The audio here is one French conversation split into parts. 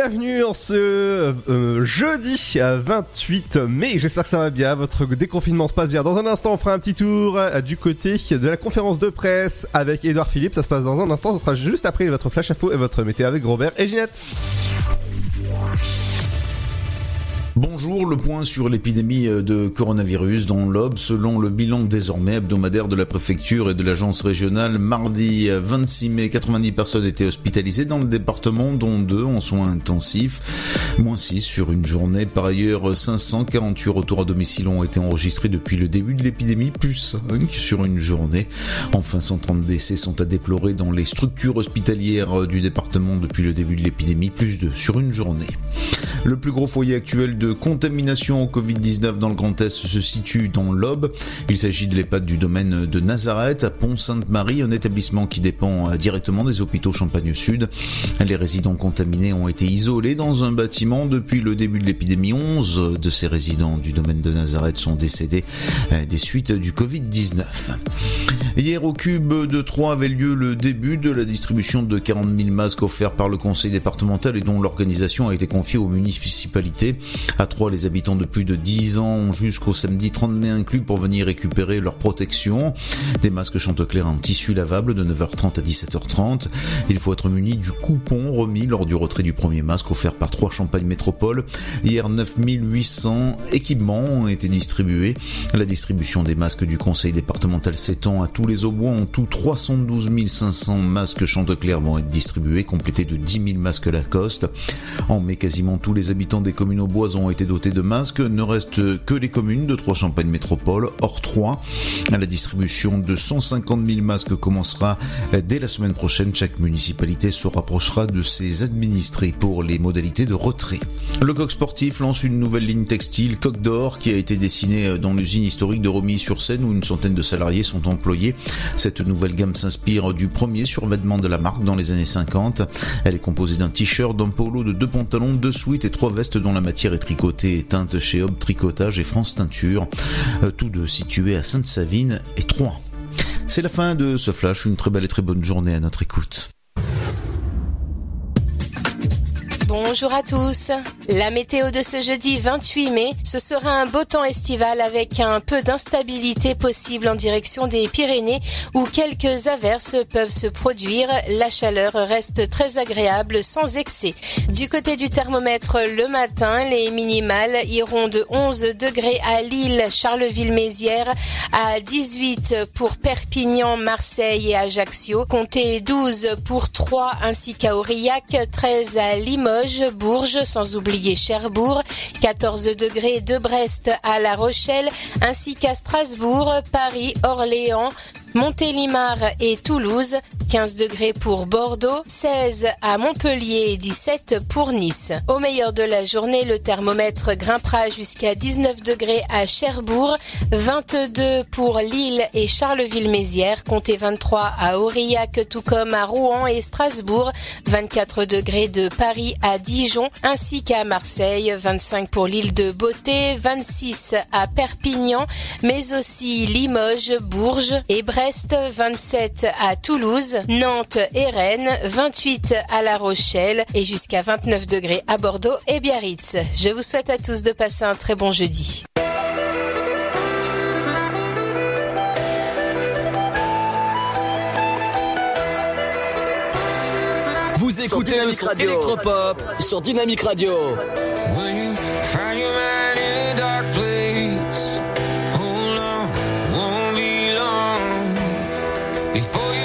Bienvenue en ce euh, jeudi euh, 28 mai, j'espère que ça va bien, votre déconfinement se passe bien. Dans un instant on fera un petit tour euh, du côté de la conférence de presse avec Edouard Philippe, ça se passe dans un instant, ça sera juste après votre flash info et votre météo avec Robert et Ginette. Bonjour, le point sur l'épidémie de coronavirus dans l'Aube. Selon le bilan désormais hebdomadaire de la préfecture et de l'agence régionale, mardi 26 mai, 90 personnes étaient hospitalisées dans le département, dont deux en soins intensifs, moins 6 sur une journée. Par ailleurs, 548 retours à domicile ont été enregistrés depuis le début de l'épidémie, plus 5 sur une journée. Enfin, 130 décès sont à déplorer dans les structures hospitalières du département depuis le début de l'épidémie, plus 2 sur une journée. Le plus gros foyer actuel de contamination au Covid-19 dans le Grand Est se situe dans l'Aube. Il s'agit de l'EHPAD du domaine de Nazareth à Pont-Sainte-Marie, un établissement qui dépend euh, directement des hôpitaux Champagne Sud. Les résidents contaminés ont été isolés dans un bâtiment depuis le début de l'épidémie. 11 de ces résidents du domaine de Nazareth sont décédés euh, des suites du Covid-19. Hier au Cube de Troyes avait lieu le début de la distribution de 40 000 masques offerts par le conseil départemental et dont l'organisation a été confiée aux municipalités. À Troyes, les habitants de plus de 10 ans ont jusqu'au samedi 30 mai inclus pour venir récupérer leur protection. Des masques Chanteclair en tissu lavable de 9h30 à 17h30. Il faut être muni du coupon remis lors du retrait du premier masque offert par Troyes Champagne Métropole. Hier, 9800 équipements ont été distribués. La distribution des masques du conseil départemental s'étend à tous les aubois. En tout, 312 500 masques Chanteclair vont être distribués, complétés de 10 000 masques Lacoste. En mai, quasiment tous les habitants des communes auboises ont été dotés de masques. Ne restent que les communes de Troyes Champagne Métropole, hors 3. La distribution de 150 000 masques commencera dès la semaine prochaine. Chaque municipalité se rapprochera de ses administrés pour les modalités de retrait. Le coq sportif lance une nouvelle ligne textile, Coq d'Or, qui a été dessinée dans l'usine historique de Romilly-sur-Seine où une centaine de salariés sont employés. Cette nouvelle gamme s'inspire du premier survêtement de la marque dans les années 50. Elle est composée d'un t-shirt, d'un polo, de deux pantalons, deux sweats et trois vestes dont la matière est tricotée et teinte chez Hob Tricotage et France Teinture. Euh, tous deux situés à Sainte-Savine et Troyes. C'est la fin de ce flash. Une très belle et très bonne journée à notre écoute. Bonjour à tous. La météo de ce jeudi 28 mai, ce sera un beau temps estival avec un peu d'instabilité possible en direction des Pyrénées où quelques averses peuvent se produire. La chaleur reste très agréable sans excès. Du côté du thermomètre, le matin, les minimales iront de 11 degrés à Lille, Charleville-Mézières, à 18 pour Perpignan, Marseille et Ajaccio, comptez 12 pour Troyes ainsi qu'à Aurillac, 13 à Limoges, Bourges, sans oublier Cherbourg, 14 degrés de Brest à La Rochelle, ainsi qu'à Strasbourg, Paris, Orléans, Montélimar et Toulouse, 15 degrés pour Bordeaux, 16 à Montpellier et 17 pour Nice. Au meilleur de la journée, le thermomètre grimpera jusqu'à 19 degrés à Cherbourg, 22 pour Lille et Charleville-Mézières, comptez 23 à Aurillac tout comme à Rouen et Strasbourg, 24 degrés de Paris à Dijon ainsi qu'à Marseille, 25 pour l'île de Beauté, 26 à Perpignan, mais aussi Limoges, Bourges et Brest, 27 à Toulouse, Nantes et Rennes, 28 à La Rochelle et jusqu'à 29 degrés à Bordeaux et Biarritz. Je vous souhaite à tous de passer un très bon jeudi. Vous écoutez le son électropop sur Dynamique Radio. When you find your man before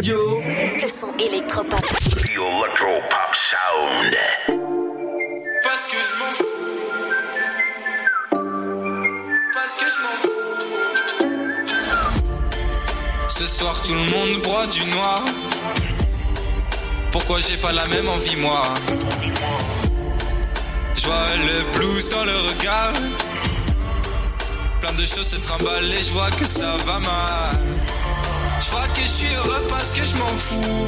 Radio. Le son électropop. The Electro Pop Sound. Parce que je m'en fous. Parce que je m'en fous. Ce soir tout le monde boit du noir. Pourquoi j'ai pas la même envie moi? Je vois le blues dans le regard. Plein de choses se trimballent et je vois que ça va mal. Je crois que je suis heureux parce que je m'en fous.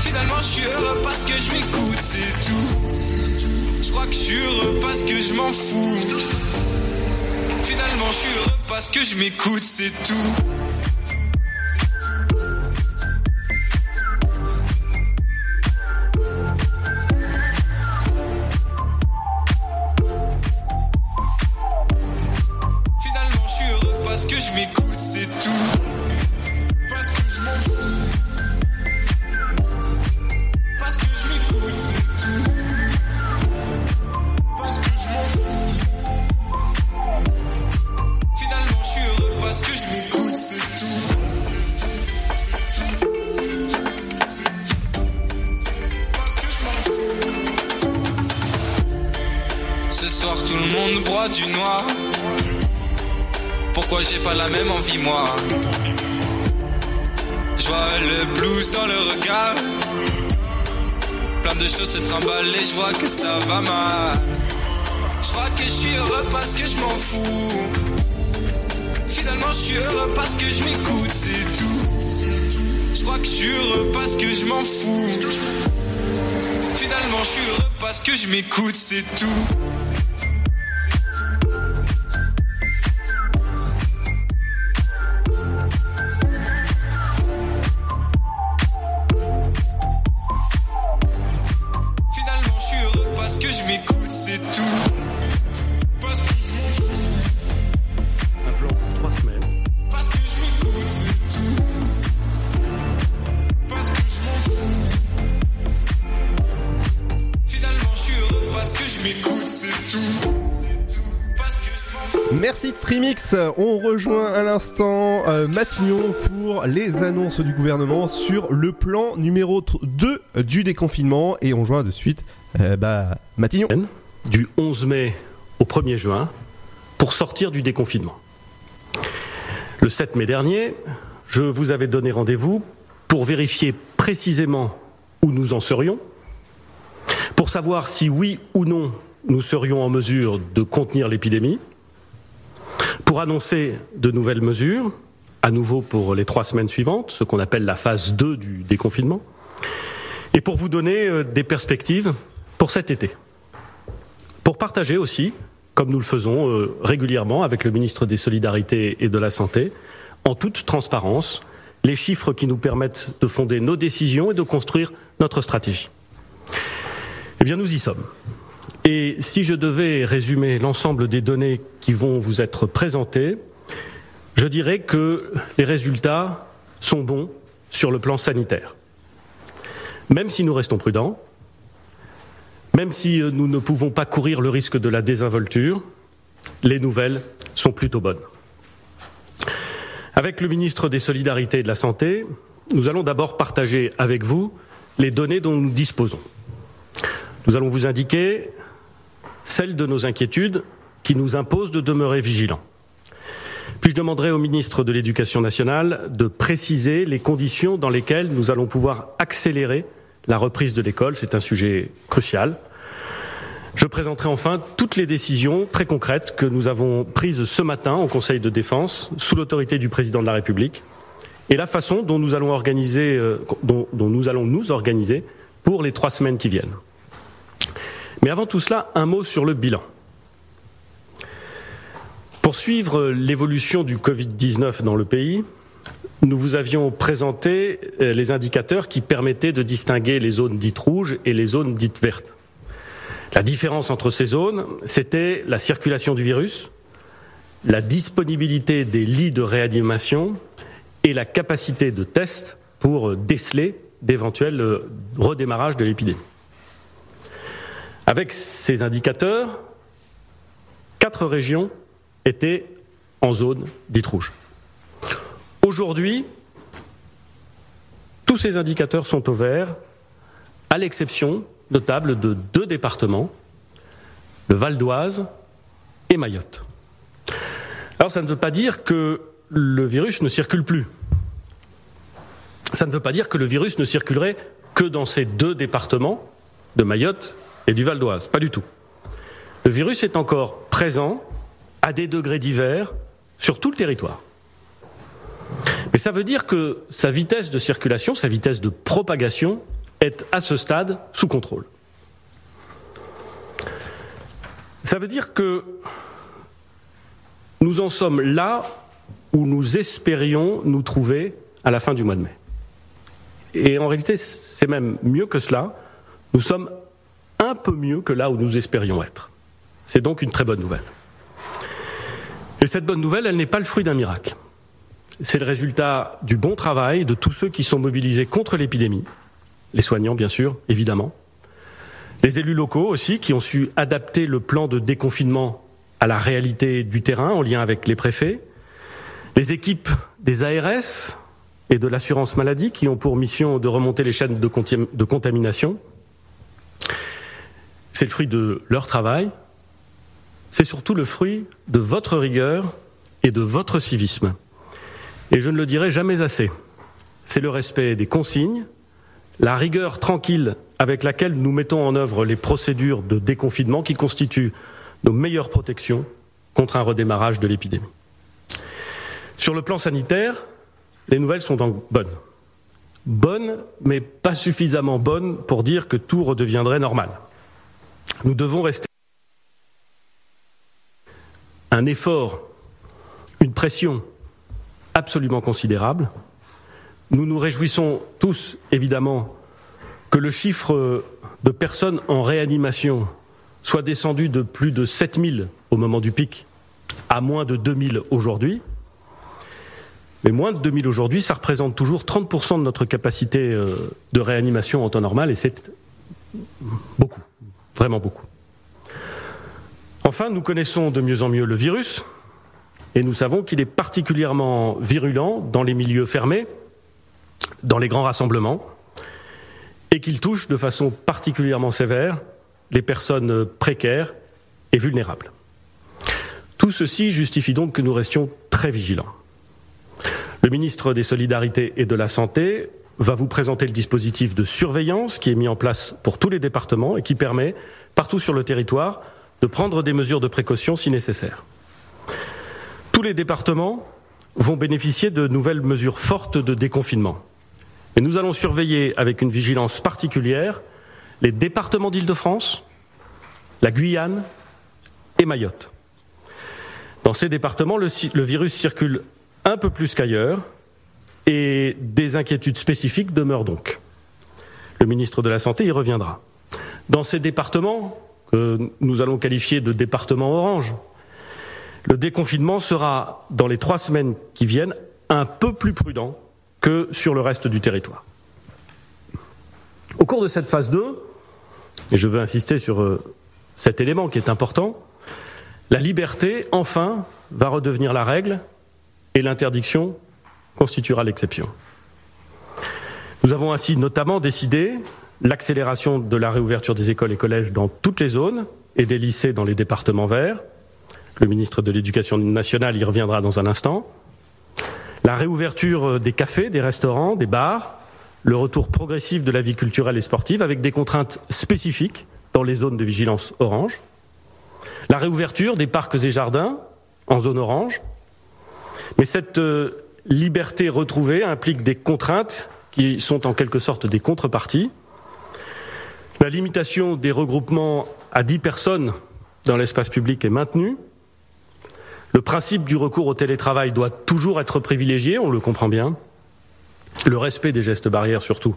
Finalement, je suis heureux parce que je m'écoute, c'est tout. Je crois que je suis heureux parce que je m'en fous. Finalement, je suis heureux parce que je m'écoute, c'est tout. M'écoute, c'est tout. Rejoint à l'instant euh, Matignon pour les annonces du gouvernement sur le plan numéro 2 du déconfinement et on joint de suite euh, bah, Matignon. Du 11 mai au 1er juin pour sortir du déconfinement. Le 7 mai dernier, je vous avais donné rendez-vous pour vérifier précisément où nous en serions, pour savoir si oui ou non nous serions en mesure de contenir l'épidémie, pour annoncer de nouvelles mesures, à nouveau pour les trois semaines suivantes, ce qu'on appelle la phase 2 du déconfinement, et pour vous donner euh, des perspectives pour cet été. Pour partager aussi, comme nous le faisons euh, régulièrement avec le ministre des Solidarités et de la Santé, en toute transparence, les chiffres qui nous permettent de fonder nos décisions et de construire notre stratégie. Eh bien, nous y sommes. Et si je devais résumer l'ensemble des données qui vont vous être présentées, je dirais que les résultats sont bons sur le plan sanitaire. Même si nous restons prudents, même si euh, nous ne pouvons pas courir le risque de la désinvolture, les nouvelles sont plutôt bonnes. Avec le ministre des Solidarités et de la Santé, nous allons d'abord partager avec vous les données dont nous disposons. Nous allons vous indiquer celles de nos inquiétudes qui nous imposent de demeurer vigilants. Puis je demanderai au ministre de l'Éducation nationale de préciser les conditions dans lesquelles nous allons pouvoir accélérer la reprise de l'école? C'est un sujet crucial. Je présenterai enfin toutes les décisions très concrètes que nous avons prises ce matin au Conseil de défense sous l'autorité du président de la République et la façon dont nous allons euh, dont nous allons nous organiser pour les trois semaines qui viennent. Mais avant tout cela, un mot sur le bilan. Pour suivre l'évolution du Covid-19 dans le pays, nous vous avions présenté euh, les indicateurs qui permettaient de distinguer les zones dites rouges et les zones dites vertes. La différence entre ces zones, c'était la circulation du virus, la disponibilité des lits de réanimation et la capacité de test pour déceler d'éventuels euh, redémarrages de l'épidémie. Avec ces indicateurs, quatre régions étaient en zone dite rouge. Aujourd'hui, tous ces indicateurs sont au vert, à l'exception notable de deux départements, le Val d'Oise et Mayotte. Alors ça ne veut pas dire que le virus ne circule plus. Ça ne veut pas dire que le virus ne circulerait que dans ces deux départements de Mayotte et du Val d'Oise. Pas du tout. Le virus est encore présent à des degrés divers sur tout le territoire. Mais ça veut dire que sa vitesse de circulation, sa vitesse de propagation est à ce stade sous contrôle. Ça veut dire que nous en sommes là où nous espérions nous trouver à la fin du mois de mai. Et en réalité, c'est même mieux que cela. Nous sommes un peu mieux que là où nous espérions être. C'est donc une très bonne nouvelle. Et cette bonne nouvelle, elle n'est pas le fruit d'un miracle. C'est le résultat du bon travail de tous ceux qui sont mobilisés contre l'épidémie, les soignants bien sûr, évidemment, les élus locaux aussi qui ont su adapter le plan de déconfinement à la réalité du terrain en lien avec les préfets, les équipes des ARS et de l'assurance maladie qui ont pour mission de remonter les chaînes de, contamination. C'est le fruit de leur travail, c'est surtout le fruit de votre rigueur et de votre civisme. Et je ne le dirai jamais assez. C'est le respect des consignes, la rigueur tranquille avec laquelle nous mettons en œuvre les procédures de déconfinement qui constituent nos meilleures protections contre un redémarrage de l'épidémie. Sur le plan sanitaire, les nouvelles sont bonnes. Bonnes, mais pas suffisamment bonnes pour dire que tout redeviendrait normal. Nous devons rester un effort, une pression absolument considérable. Nous nous réjouissons tous, évidemment, que le chiffre de personnes en réanimation soit descendu de plus de 7000 au moment du pic à moins de 2000 aujourd'hui. Mais moins de 2000 aujourd'hui, ça représente toujours 30% de notre capacité euh, de réanimation en temps normal et c'est beaucoup, vraiment beaucoup. Enfin, nous connaissons de mieux en mieux le virus et nous savons qu'il est particulièrement virulent dans les milieux fermés, dans les grands rassemblements, et qu'il touche de façon particulièrement sévère les personnes précaires et vulnérables. Tout ceci justifie donc que nous restions très vigilants. Le ministre des Solidarités et de la Santé va vous présenter le dispositif de surveillance qui est mis en place pour tous les départements et qui permet, partout sur le territoire, de prendre des mesures de précaution si nécessaire. Tous les départements vont bénéficier de nouvelles mesures fortes de déconfinement. Et nous allons surveiller avec une vigilance particulière les départements d'Île-de-France, la Guyane et Mayotte. Dans ces départements, le, le, virus circule un peu plus qu'ailleurs et des inquiétudes spécifiques demeurent donc. Le ministre de la Santé y reviendra. Dans ces départements, que nous allons qualifier de département orange. Le déconfinement sera, dans les trois semaines qui viennent, un peu plus prudent que sur le reste du territoire. Au cours de cette phase 2, et je veux insister sur euh, cet élément qui est important, la liberté, enfin, va redevenir la règle et l'interdiction constituera l'exception. Nous avons ainsi notamment décidé l'accélération de la réouverture des écoles et collèges dans toutes les zones et des lycées dans les départements verts. Le ministre de l'Éducation nationale y reviendra dans un instant. La réouverture des cafés, des restaurants, des bars, le retour progressif de la vie culturelle et sportive avec des contraintes spécifiques dans les zones de vigilance orange. La réouverture des parcs et jardins en zone orange. Mais cette euh, liberté retrouvée implique des contraintes qui sont en quelque sorte des contreparties. La limitation des regroupements à 10 personnes dans l'espace public est maintenue. Le principe du recours au télétravail doit toujours être privilégié, on le comprend bien. Le respect des gestes barrières, surtout,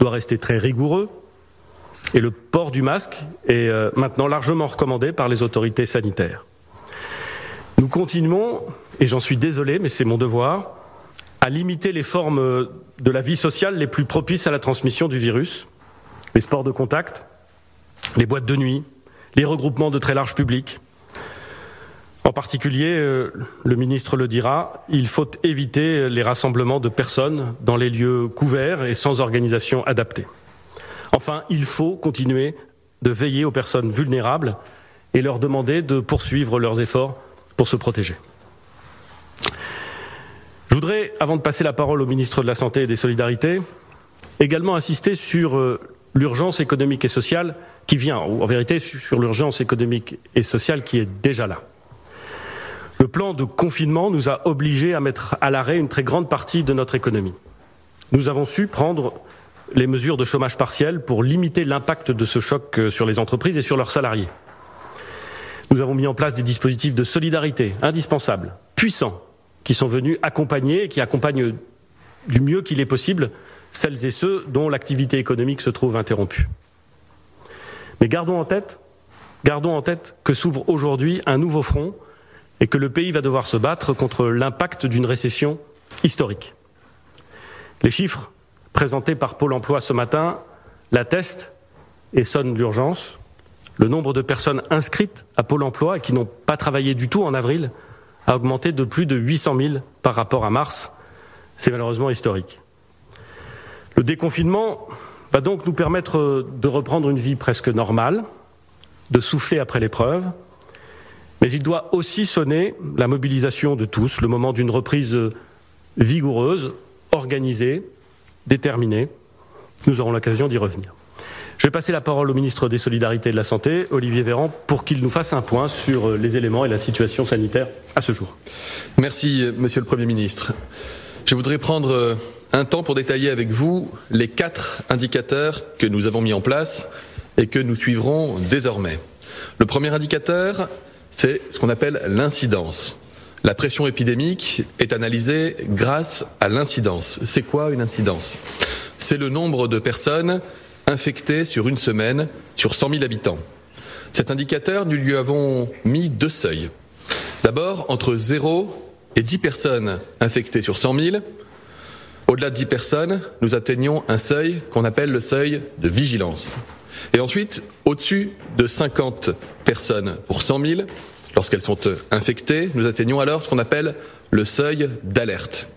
doit rester très rigoureux. Et le port du masque est euh, maintenant largement recommandé par les autorités sanitaires. Nous continuons, et j'en suis désolé, mais c'est mon devoir, à limiter les formes de la vie sociale les plus propices à la transmission du virus les sports de contact, les boîtes de nuit, les regroupements de très large public. En particulier, euh, le ministre le dira, il faut éviter les rassemblements de personnes dans les lieux couverts et sans organisation adaptée. Enfin, il faut continuer de veiller aux personnes vulnérables et leur demander de poursuivre leurs efforts pour se protéger. Je voudrais, avant de passer la parole au ministre de la Santé et des Solidarités, également insister sur euh, l'urgence économique et sociale qui vient, ou en vérité sur l'urgence économique et sociale qui est déjà là. Le plan de confinement nous a obligés à mettre à l'arrêt une très grande partie de notre économie. Nous avons su prendre les mesures de chômage partiel pour limiter l'impact de ce choc euh, sur les entreprises et sur leurs salariés. Nous avons mis en place des dispositifs de solidarité indispensables, puissants, qui sont venus accompagner et qui accompagnent du mieux qu'il est possible celles et ceux dont l'activité économique se trouve interrompue. Mais gardons en tête, que s'ouvre aujourd'hui un nouveau front et que le pays va devoir se battre contre l'impact d'une récession historique. Les chiffres présentés par Pôle emploi ce matin l'attestent et sonnent l'urgence. Le nombre de personnes inscrites à Pôle emploi et qui n'ont pas travaillé du tout en avril a augmenté de plus de 800 000 par rapport à mars. C'est malheureusement historique. Le déconfinement va donc nous permettre de reprendre une vie presque normale, de souffler après l'épreuve, mais il doit aussi sonner la mobilisation de tous, le moment d'une reprise vigoureuse, organisée, déterminée. Nous aurons l'occasion d'y revenir. Je vais passer la parole au ministre des Solidarités et de la Santé, Olivier Véran, pour qu'il nous fasse un point sur les éléments et la situation sanitaire à ce jour. Merci, Monsieur le Premier ministre. Je voudrais prendre un temps pour détailler avec vous les quatre indicateurs que nous avons mis en place et que nous suivrons désormais. Le premier indicateur, c'est ce qu'on appelle l'incidence. La pression épidémique est analysée grâce à l'incidence. C'est quoi une incidence? C'est le nombre de personnes infectées sur une semaine sur 100 000 habitants. Cet indicateur, nous lui avons mis deux seuils. D'abord, entre 0 et 10 personnes infectées sur 100 000, au-delà de 10 personnes, nous atteignons un seuil qu'on appelle le seuil de vigilance. Et ensuite, au-dessus de 50 personnes pour 100 000, lorsqu'elles sont infectées, nous atteignons alors ce qu'on appelle le seuil d'alerte.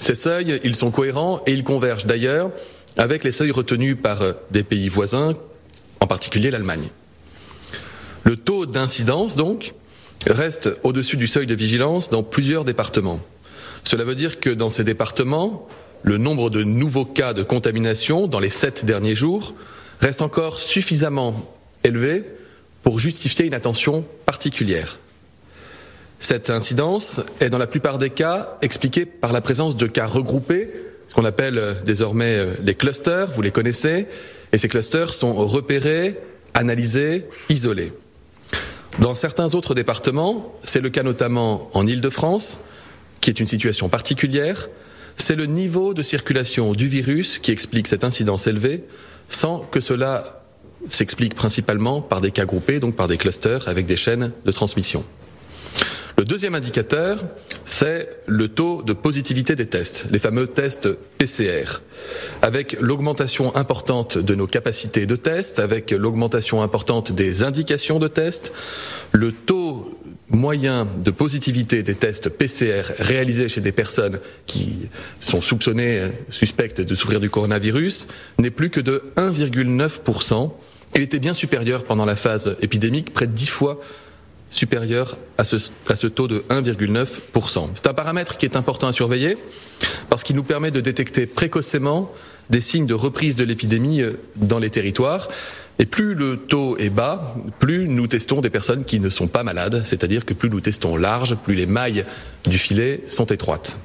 Ces seuils, ils sont cohérents et ils convergent d'ailleurs avec les seuils retenus par des pays voisins, en particulier l'Allemagne. Le taux d'incidence, donc, reste au-dessus du seuil de vigilance dans plusieurs départements. Cela veut dire que dans ces départements, le nombre de nouveaux cas de contamination dans les sept derniers jours reste encore suffisamment élevé pour justifier une attention particulière. Cette incidence est dans la plupart des cas expliquée par la présence de cas regroupés, qu'on appelle désormais les clusters, vous les connaissez, et ces clusters sont repérés, analysés, isolés. Dans certains autres départements, c'est le cas notamment en Île-de-France, qui est une situation particulière, c'est le niveau de circulation du virus qui explique cette incidence élevée, sans que cela s'explique principalement par des cas groupés, donc par des clusters avec des chaînes de transmission. Le deuxième indicateur, c'est le taux de positivité des tests, les fameux tests PCR. Avec l'augmentation importante de nos capacités de test, avec l'augmentation importante des indications de test, le taux moyen de positivité des tests PCR réalisés chez des personnes qui sont soupçonnées, suspectes de souffrir du coronavirus, n'est plus que de 1,9%. Il était bien supérieur pendant la phase épidémique, près de 10 fois supérieur à ce, à ce taux de 1,9%. C'est un paramètre qui est important à surveiller parce qu'il nous permet de détecter précocement des signes de reprise de l'épidémie dans les territoires. Et plus le taux est bas, plus nous testons des personnes qui ne sont pas malades, c'est-à-dire que plus nous testons large, plus les mailles du filet sont étroites.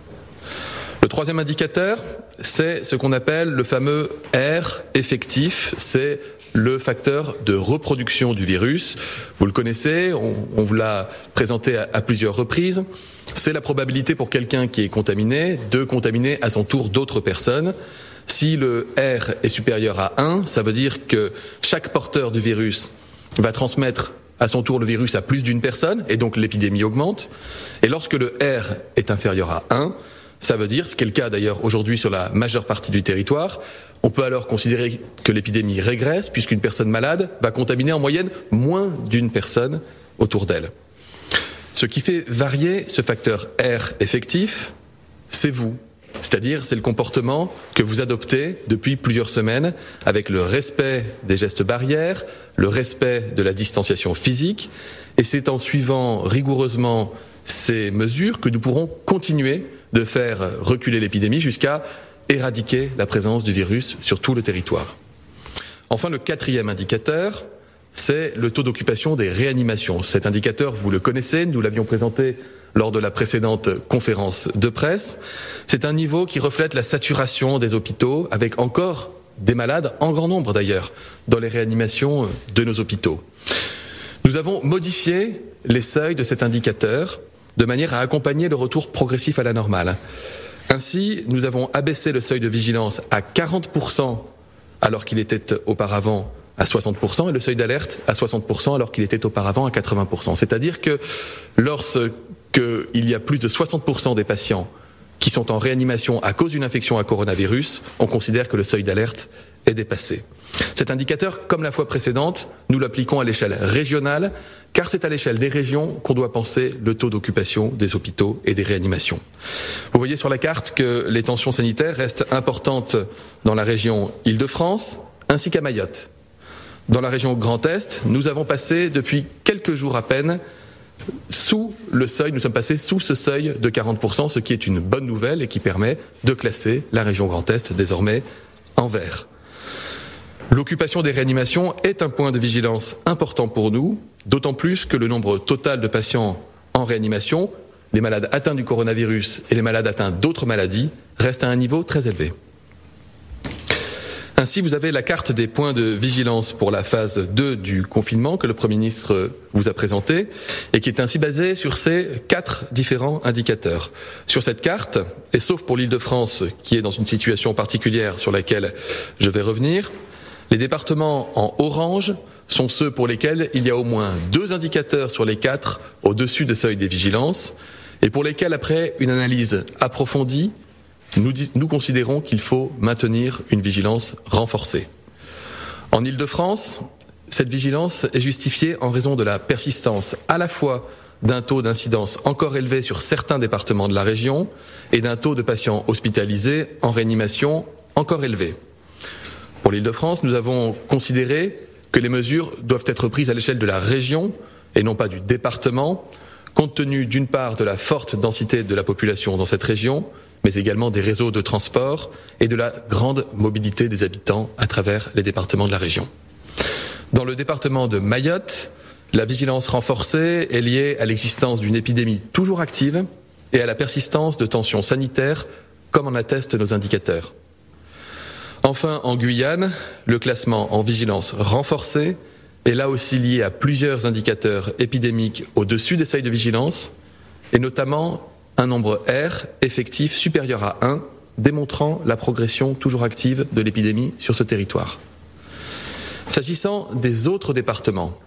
Le troisième indicateur, c'est ce qu'on appelle le fameux R effectif, c'est le facteur de reproduction du virus. Vous le connaissez, on, vous l'a présenté à, à plusieurs reprises. C'est la probabilité pour quelqu'un qui est contaminé de contaminer à son tour d'autres personnes. Si le R est supérieur à 1, ça veut dire que chaque porteur du virus va transmettre à son tour le virus à plus d'une personne, et donc l'épidémie augmente. Et lorsque le R est inférieur à 1, ça veut dire, ce qui est le cas d'ailleurs aujourd'hui sur la majeure partie du territoire, on peut alors considérer que l'épidémie régresse, puisqu'une personne malade va contaminer en moyenne moins d'une personne autour d'elle. Ce qui fait varier ce facteur R effectif, c'est vous. C'est-à-dire, c'est le comportement que vous adoptez depuis plusieurs semaines avec le respect des gestes barrières, le respect de la distanciation physique, et c'est en suivant rigoureusement ces mesures que nous pourrons continuer de faire reculer l'épidémie jusqu'à éradiquer la présence du virus sur tout le territoire. Enfin, le quatrième indicateur, c'est le taux d'occupation des réanimations. Cet indicateur, vous le connaissez, nous l'avions présenté lors de la précédente conférence de presse. C'est un niveau qui reflète la saturation des hôpitaux, avec encore des malades, en grand nombre d'ailleurs, dans les réanimations de nos hôpitaux. Nous avons modifié les seuils de cet indicateur de manière à accompagner le retour progressif à la normale. Ainsi, nous avons abaissé le seuil de vigilance à 40% alors qu'il était auparavant à 60% et le seuil d'alerte à 60% alors qu'il était auparavant à 80%. C'est-à-dire que lorsqu'il y a plus de 60% des patients qui sont en réanimation à cause d'une infection à coronavirus, on considère que le seuil d'alerte est dépassé. Cet indicateur, comme la fois précédente, nous l'appliquons à l'échelle régionale, car c'est à l'échelle des régions qu'on doit penser le taux d'occupation des hôpitaux et des réanimations. Vous voyez sur la carte que les tensions sanitaires restent importantes dans la région Île-de-France ainsi qu'à Mayotte. Dans la région Grand Est, nous avons passé depuis quelques jours à peine sous le seuil, nous sommes passés sous ce seuil de 40%, ce qui est une bonne nouvelle et qui permet de classer la région Grand Est désormais en vert. L'occupation des réanimations est un point de vigilance important pour nous, d'autant plus que le nombre total de patients en réanimation, les malades atteints du coronavirus et les malades atteints d'autres maladies, reste à un niveau très élevé. Ainsi, vous avez la carte des points de vigilance pour la phase 2 du confinement que le Premier ministre vous a présenté et qui est ainsi basée sur ces quatre différents indicateurs. Sur cette carte, et sauf pour l'île de France qui est dans une situation particulière sur laquelle je vais revenir, les départements en orange sont ceux pour lesquels il y a au moins deux indicateurs sur les quatre au-dessus des seuils des vigilances et pour lesquels, après une analyse approfondie, nous, nous considérons qu'il faut maintenir une vigilance renforcée. En Ile-de-France, cette vigilance est justifiée en raison de la persistance à la fois d'un taux d'incidence encore élevé sur certains départements de la région et d'un taux de patients hospitalisés en réanimation encore élevé. Pour l'Île-de-France, nous avons considéré que les mesures doivent être prises à l'échelle de la région et non pas du département, compte tenu d'une part de la forte densité de la population dans cette région, mais également des réseaux de transport et de la grande mobilité des habitants à travers les départements de la région. Dans le département de Mayotte, la vigilance renforcée est liée à l'existence d'une épidémie toujours active et à la persistance de tensions sanitaires, comme en attestent nos indicateurs. Enfin, en Guyane, le classement en vigilance renforcée est là aussi lié à plusieurs indicateurs épidémiques au-dessus des seuils de vigilance, et notamment un nombre R effectif supérieur à 1, démontrant la progression toujours active de l'épidémie sur ce territoire. S'agissant des autres départements,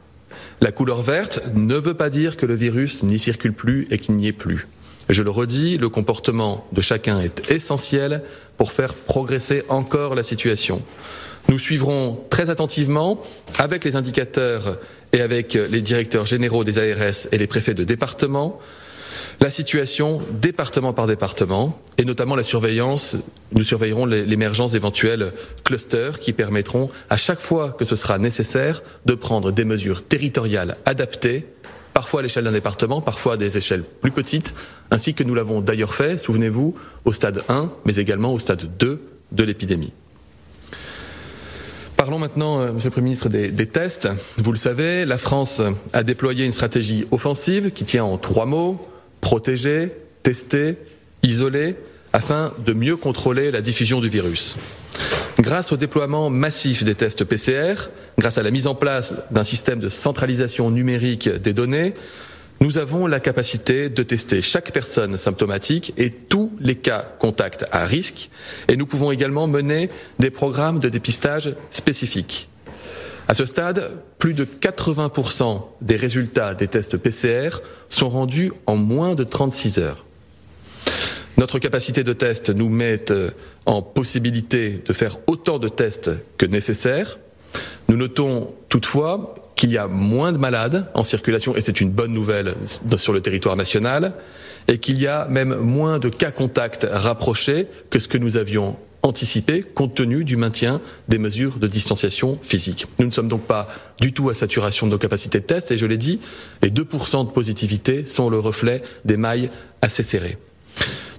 la couleur verte ne veut pas dire que le virus n'y circule plus et qu'il n'y est plus. Je le redis, le comportement de chacun est essentiel pour faire progresser encore la situation. Nous suivrons très attentivement, avec les indicateurs et avec les directeurs généraux des ARS et les préfets de département, la situation département par département et notamment la surveillance. Nous surveillerons l'émergence d'éventuels clusters qui permettront, à chaque fois que ce sera nécessaire, de prendre des mesures territoriales adaptées parfois à l'échelle d'un département, parfois à des échelles plus petites, ainsi que nous l'avons d'ailleurs fait, souvenez-vous, au stade 1, mais également au stade 2 de l'épidémie. Parlons maintenant, euh, Monsieur le Premier ministre, des, des, tests. Vous le savez, la France a déployé une stratégie offensive qui tient en trois mots protéger, tester, isoler, afin de mieux contrôler la diffusion du virus. Grâce au déploiement massif des tests PCR, grâce à la mise en place d'un système de centralisation numérique des données, nous avons la capacité de tester chaque personne symptomatique et tous les cas contacts à risque, et nous pouvons également mener des programmes de dépistage spécifiques. À ce stade, plus de 80% des résultats des tests PCR sont rendus en moins de 36 heures. Notre capacité de test nous met euh, en possibilité de faire autant de tests que nécessaire. Nous notons toutefois qu'il y a moins de malades en circulation, et c'est une bonne nouvelle sur le territoire national, et qu'il y a même moins de cas contacts rapprochés que ce que nous avions anticipé compte tenu du maintien des mesures de distanciation physique. Nous ne sommes donc pas du tout à saturation de nos capacités de test et je l'ai dit, les 2% de positivité sont le reflet des mailles assez serrées.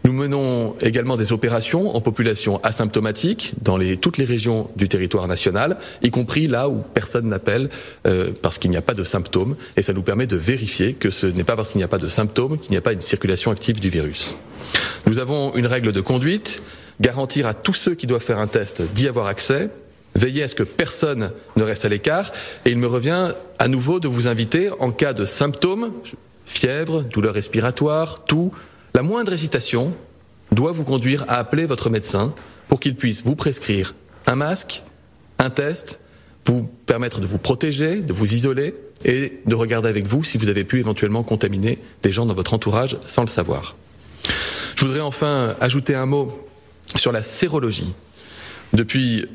Nous menons également des opérations en population asymptomatique dans toutes les régions du territoire national, y compris là où personne n'appelle euh, parce qu'il n'y a pas de symptômes. Et ça nous permet de vérifier que ce n'est pas parce qu'il n'y a pas de symptômes qu'il n'y a pas une circulation active du virus. Nous avons une règle de conduite, garantir à tous ceux qui doivent faire un test d'y avoir accès, veiller à ce que personne ne reste à l'écart. Et il me revient à nouveau de vous inviter, en cas de symptômes, fièvre, douleur respiratoire, tout, la moindre hésitation doit vous conduire à appeler votre médecin pour qu'il puisse vous prescrire un masque, un test, vous permettre de vous protéger, de vous isoler et de regarder avec vous si vous avez pu éventuellement contaminer des gens dans votre entourage sans le savoir. Je voudrais enfin ajouter un mot sur la sérologie. Depuis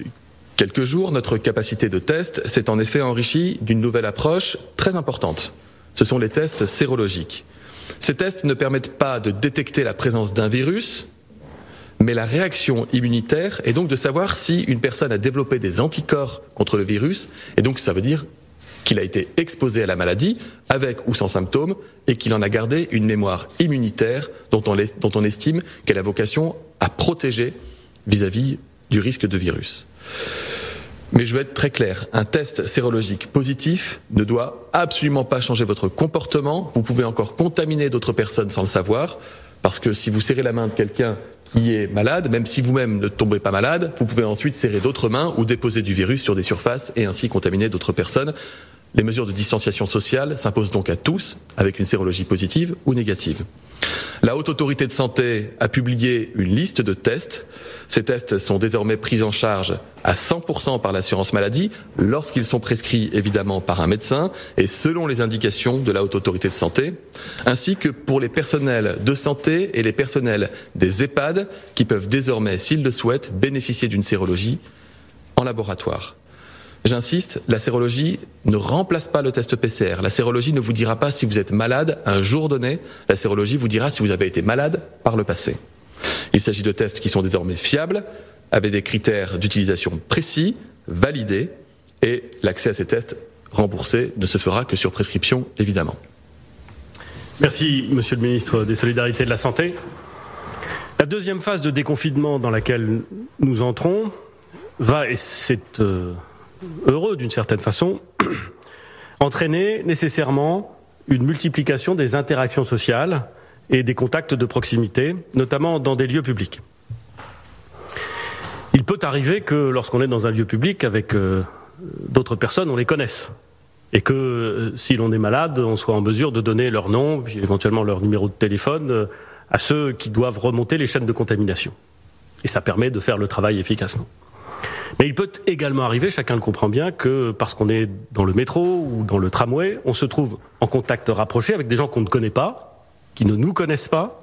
quelques jours, notre capacité de test s'est en effet enrichie d'une nouvelle approche très importante. Ce sont les tests sérologiques. Ces tests ne permettent pas de détecter la présence d'un virus, mais la réaction immunitaire est donc de savoir si une personne a développé des anticorps contre le virus, et donc ça veut dire qu'il a été exposé à la maladie, avec ou sans symptômes, et qu'il en a gardé une mémoire immunitaire dont on, dont on estime qu'elle a vocation à protéger vis-à-vis du risque de virus. Mais je veux être très clair, un test sérologique positif ne doit absolument pas changer votre comportement. Vous pouvez encore contaminer d'autres personnes sans le savoir, parce que si vous serrez la main de quelqu'un qui est malade, même si vous-même ne tombez pas malade, vous pouvez ensuite serrer d'autres mains ou déposer du virus sur des surfaces et ainsi contaminer d'autres personnes. Les mesures de distanciation sociale s'imposent donc à tous, avec une sérologie positive ou négative. La Haute Autorité de Santé a publié une liste de tests. Ces tests sont désormais pris en charge à 100% par l'assurance maladie lorsqu'ils sont prescrits évidemment par un médecin et selon les indications de la Haute Autorité de Santé, ainsi que pour les personnels de santé et les personnels des EHPAD qui peuvent désormais, s'ils le souhaitent, bénéficier d'une sérologie en laboratoire. J'insiste, la sérologie ne remplace pas le test PCR. La sérologie ne vous dira pas si vous êtes malade un jour donné. La sérologie vous dira si vous avez été malade par le passé. Il s'agit de tests qui sont désormais fiables, avec des critères d'utilisation précis, validés, et l'accès à ces tests remboursés ne se fera que sur prescription, évidemment. Merci, Monsieur le Ministre des Solidarités et de la Santé. La deuxième phase de déconfinement dans laquelle nous entrons va, et c'est euh, heureux d'une certaine façon, entraîner nécessairement une multiplication des interactions sociales et des contacts de proximité, notamment dans des lieux publics. Il peut arriver que lorsqu'on est dans un lieu public avec euh, d'autres personnes, on les connaisse. Et que euh, si l'on est malade, on soit en mesure de donner leur nom, puis éventuellement leur numéro de téléphone euh, à ceux qui doivent remonter les chaînes de contamination. Et ça permet de faire le travail efficacement. Mais il peut également arriver, chacun le comprend bien, que parce qu'on est dans le métro ou dans le tramway, on se trouve en contact rapproché avec des gens qu'on ne connaît pas, qui ne nous connaissent pas,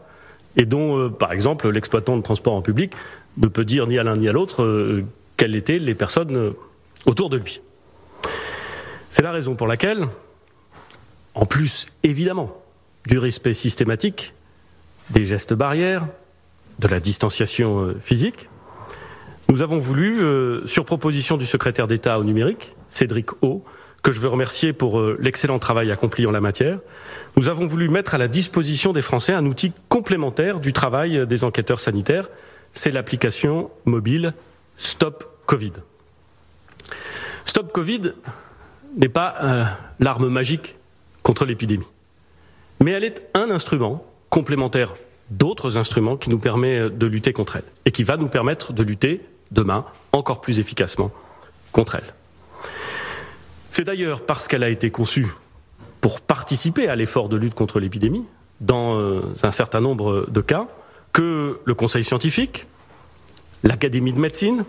et dont, euh, par exemple, l'exploitant de transport en public ne peut dire ni à l'un ni à l'autre euh, quelles étaient les personnes euh, autour de lui. C'est la raison pour laquelle, en plus, évidemment, du respect systématique des gestes barrières, de la distanciation physique, nous avons voulu, euh, sur proposition du secrétaire d'État au numérique, Cédric O, que je veux remercier pour euh, l'excellent travail accompli en la matière, nous avons voulu mettre à la disposition des Français un outil complémentaire du travail des enquêteurs sanitaires, c'est l'application mobile Stop Covid. Stop Covid n'est pas euh, l'arme magique contre l'épidémie, mais elle est un instrument complémentaire d'autres instruments qui nous permet de lutter contre elle et qui va nous permettre de lutter demain encore plus efficacement contre elle. C'est d'ailleurs parce qu'elle a été conçue pour participer à l'effort de lutte contre l'épidémie, dans euh, un certain nombre de cas, que le Conseil scientifique, l'Académie de médecine,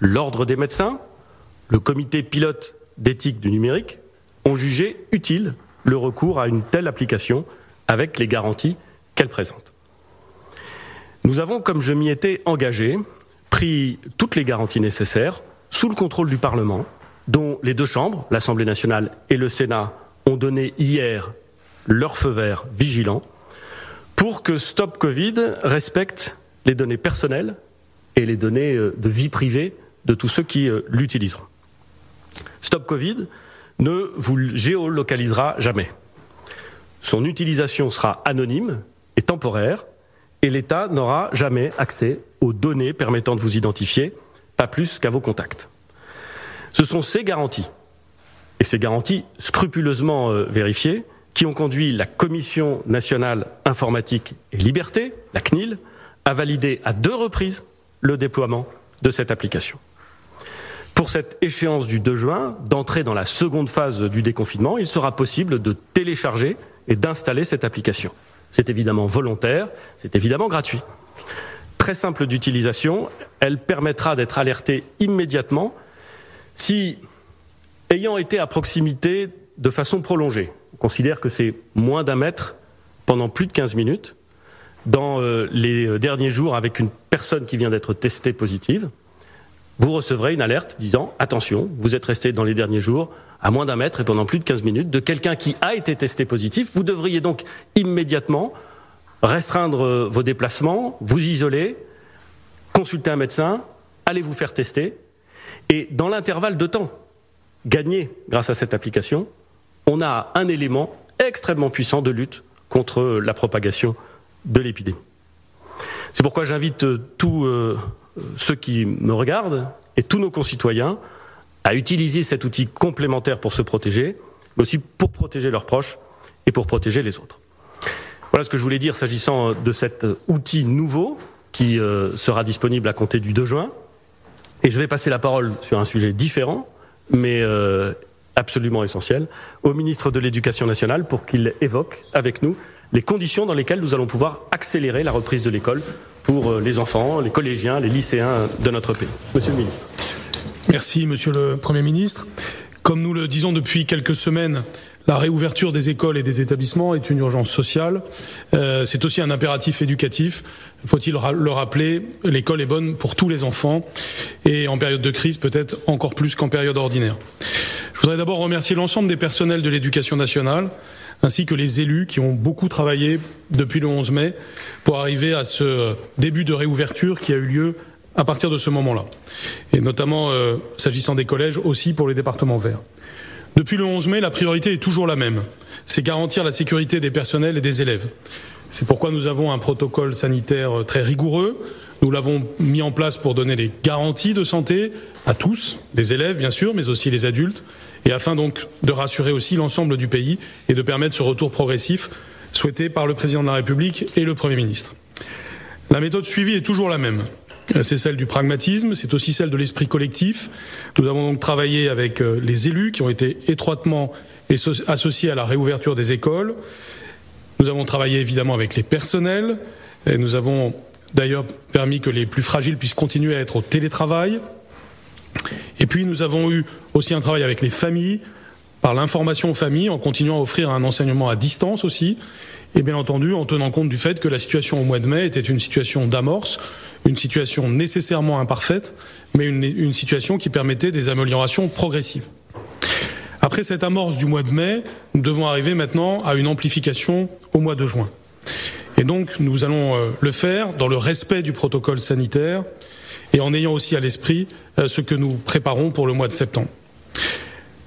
l'Ordre des médecins, le Comité pilote d'éthique du numérique ont jugé utile le recours à une telle application avec les garanties qu'elle présente. Nous avons, comme je m'y étais engagé, pris toutes les garanties nécessaires sous le contrôle du Parlement, dont les deux chambres, l'Assemblée nationale et le Sénat, ont donné hier leur feu vert vigilant pour que Stop Covid respecte les données personnelles et les données euh, de vie privée de tous ceux qui euh, l'utiliseront. Stop Covid ne vous géolocalisera jamais. Son utilisation sera anonyme et temporaire et l'État n'aura jamais accès aux données permettant de vous identifier, pas plus qu'à vos contacts. Ce sont ces garanties, et ces garanties scrupuleusement euh, vérifiées, qui ont conduit la Commission nationale informatique et liberté, la CNIL, à valider à deux reprises le déploiement de cette application. Pour cette échéance du 2 juin, d'entrer dans la seconde phase du déconfinement, il sera possible de télécharger et d'installer cette application. C'est évidemment volontaire, c'est évidemment gratuit. Très simple d'utilisation, elle permettra d'être alerté immédiatement si, ayant été à proximité de façon prolongée, on considère que c'est moins d'un mètre pendant plus de 15 minutes, dans euh, les derniers jours avec une personne qui vient d'être testée positive, vous recevrez une alerte disant attention, vous êtes resté dans les derniers jours à moins d'un mètre et pendant plus de 15 minutes de quelqu'un qui a été testé positif. Vous devriez donc immédiatement restreindre euh, vos déplacements, vous isoler, consulter un médecin, aller vous faire tester. Et dans l'intervalle de temps gagné grâce à cette application, on a un élément extrêmement puissant de lutte contre la propagation de l'épidémie. C'est pourquoi j'invite euh, tous euh, ceux qui me regardent et tous nos concitoyens à utiliser cet outil complémentaire pour se protéger, mais aussi pour protéger leurs proches et pour protéger les autres. Voilà ce que je voulais dire s'agissant de cet outil nouveau qui euh, sera disponible à compter du 2 juin. Et je vais passer la parole sur un sujet différent, mais euh, absolument essentiel, au ministre de l'Éducation nationale pour qu'il évoque avec nous les conditions dans lesquelles nous allons pouvoir accélérer la reprise de l'école pour euh, les enfants, les collégiens, les lycéens de notre pays. Monsieur le ministre. Merci, Monsieur le Premier ministre. Comme nous le disons depuis quelques semaines, la réouverture des écoles et des établissements est une urgence sociale. Euh, c'est aussi un impératif éducatif. Faut-il le rappeler, l'école est bonne pour tous les enfants et en période de crise peut-être encore plus qu'en période ordinaire. Je voudrais d'abord remercier l'ensemble des personnels de l'éducation nationale ainsi que les élus qui ont beaucoup travaillé depuis le 11 mai pour arriver à ce début de réouverture qui a eu lieu à partir de ce moment-là, et notamment euh, s'agissant des collèges aussi pour les départements verts. Depuis le 11 mai, la priorité est toujours la même, c'est garantir la sécurité des personnels et des élèves. C'est pourquoi nous avons un protocole sanitaire très rigoureux. Nous l'avons mis en place pour donner des garanties de santé à tous, les élèves bien sûr, mais aussi les adultes, et afin donc de rassurer aussi l'ensemble du pays et de permettre ce retour progressif souhaité par le président de la République et le Premier ministre. La méthode suivie est toujours la même. C'est celle du pragmatisme, c'est aussi celle de l'esprit collectif. Nous avons donc travaillé avec euh, les élus qui ont été étroitement associés à la réouverture des écoles. Nous avons travaillé évidemment avec les personnels. Nous avons d'ailleurs permis que les plus fragiles puissent continuer à être au télétravail. Et puis nous avons eu aussi un travail avec les familles, par l'information aux familles, en continuant à offrir un enseignement à distance aussi, et bien entendu en tenant compte du fait que la situation au mois de mai était une situation d'amorce, une situation nécessairement imparfaite, mais une, situation qui permettait des améliorations progressives. Après cette amorce du mois de mai, nous devons arriver maintenant à une amplification au mois de juin. Et donc nous allons euh, le faire dans le respect du protocole sanitaire et en ayant aussi à l'esprit euh, ce que nous préparons pour le mois de septembre.